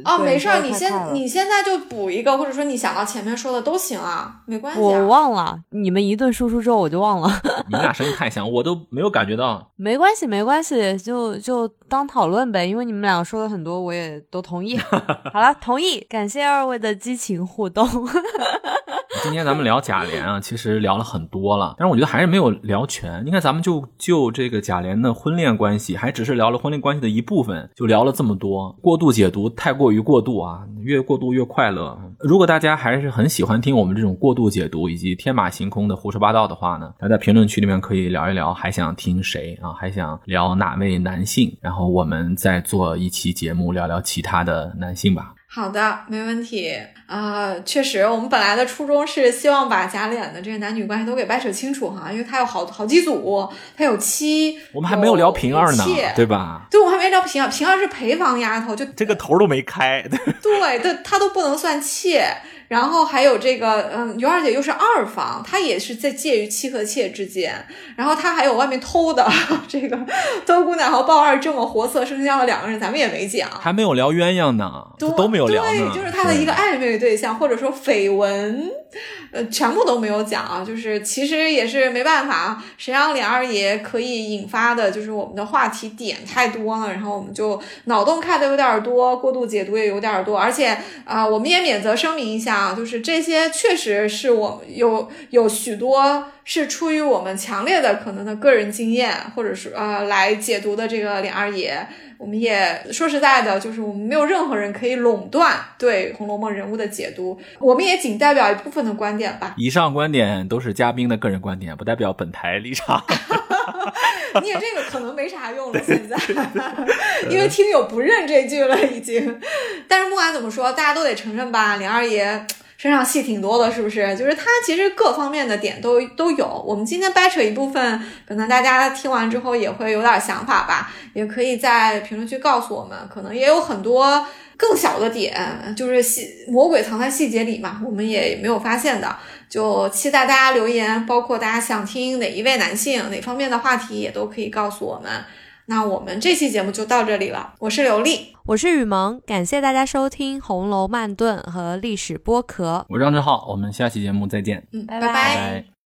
哦，没事儿，你先你现在就补一个，或者说你想到前面说的都行啊，没关系、啊。我忘了，你们一顿输出之后我就忘了。你们俩声音太像，我都没有感觉到。没关系，没关系，就就当讨论呗，因为你们两个说了很多，我也都同意。好了，同意，感谢二位的激情互动。今天咱们聊贾琏啊，其实聊了很多了，但是我觉得还是没有聊全。你看，咱们就就这个贾琏的婚恋关系，还只是聊了婚恋关系的一部分，就聊了这么多，过度解读太过于过度啊，越过度越快乐。如果大家还是很喜欢听我们这种过度解读以及天马行空的胡说八道的话呢，大家在评论区里面可以聊一聊，还想听谁啊？还想聊哪位男性？然后我们再做一期节目聊聊其他的男性吧。好的，没问题。啊、确实，我们本来的初衷是希望把贾琏的这个男女关系都给掰扯清楚哈，因为他有好好几组，他有妻，我们还没有聊平儿呢妾，对吧？对，我们还没聊平儿，平儿是陪房丫头，就这个头都没开，对，对她都不能算妾。然后还有这个，嗯，尤二姐又是二房，她也是在介于妻和妾之间。然后她还有外面偷的，这个周姑娘和鲍二这么活色生香的两个人，咱们也没讲。还没有聊鸳鸯呢，都都没有聊。对，就是她的一个暧昧对象，或者说绯闻，呃，全部都没有讲啊。就是其实也是没办法，谁让脸二爷可以引发的，就是我们的话题点太多了，然后我们就脑洞开的有点多，过度解读也有点多，而且啊、我们也免责声明一下啊，就是这些确实是我有有许多是出于我们强烈的可能的个人经验，或者是呃来解读的这个脸二爷。我们也说实在的，就是我们没有任何人可以垄断对《红楼梦》人物的解读，我们也仅代表一部分的观点吧。以上观点都是嘉宾的个人观点，不代表本台立场。你也这个可能没啥用了，现在，因为听友不认这句了已经。但是不管怎么说，大家都得承认吧，林二爷身上戏挺多的，是不是？就是他其实各方面的点都都有。我们今天掰扯一部分，可能大家听完之后也会有点想法吧，也可以在评论区告诉我们。可能也有很多更小的点，就是细魔鬼藏在细节里嘛，我们也没有发现的。就期待大家留言，包括大家想听哪一位男性哪方面的话题，也都可以告诉我们。那我们这期节目就到这里了。我是刘丽，我是雨萌，感谢大家收听《红楼慢炖》和历史剥壳。我是张志浩，我们下期节目再见。嗯，拜拜拜拜。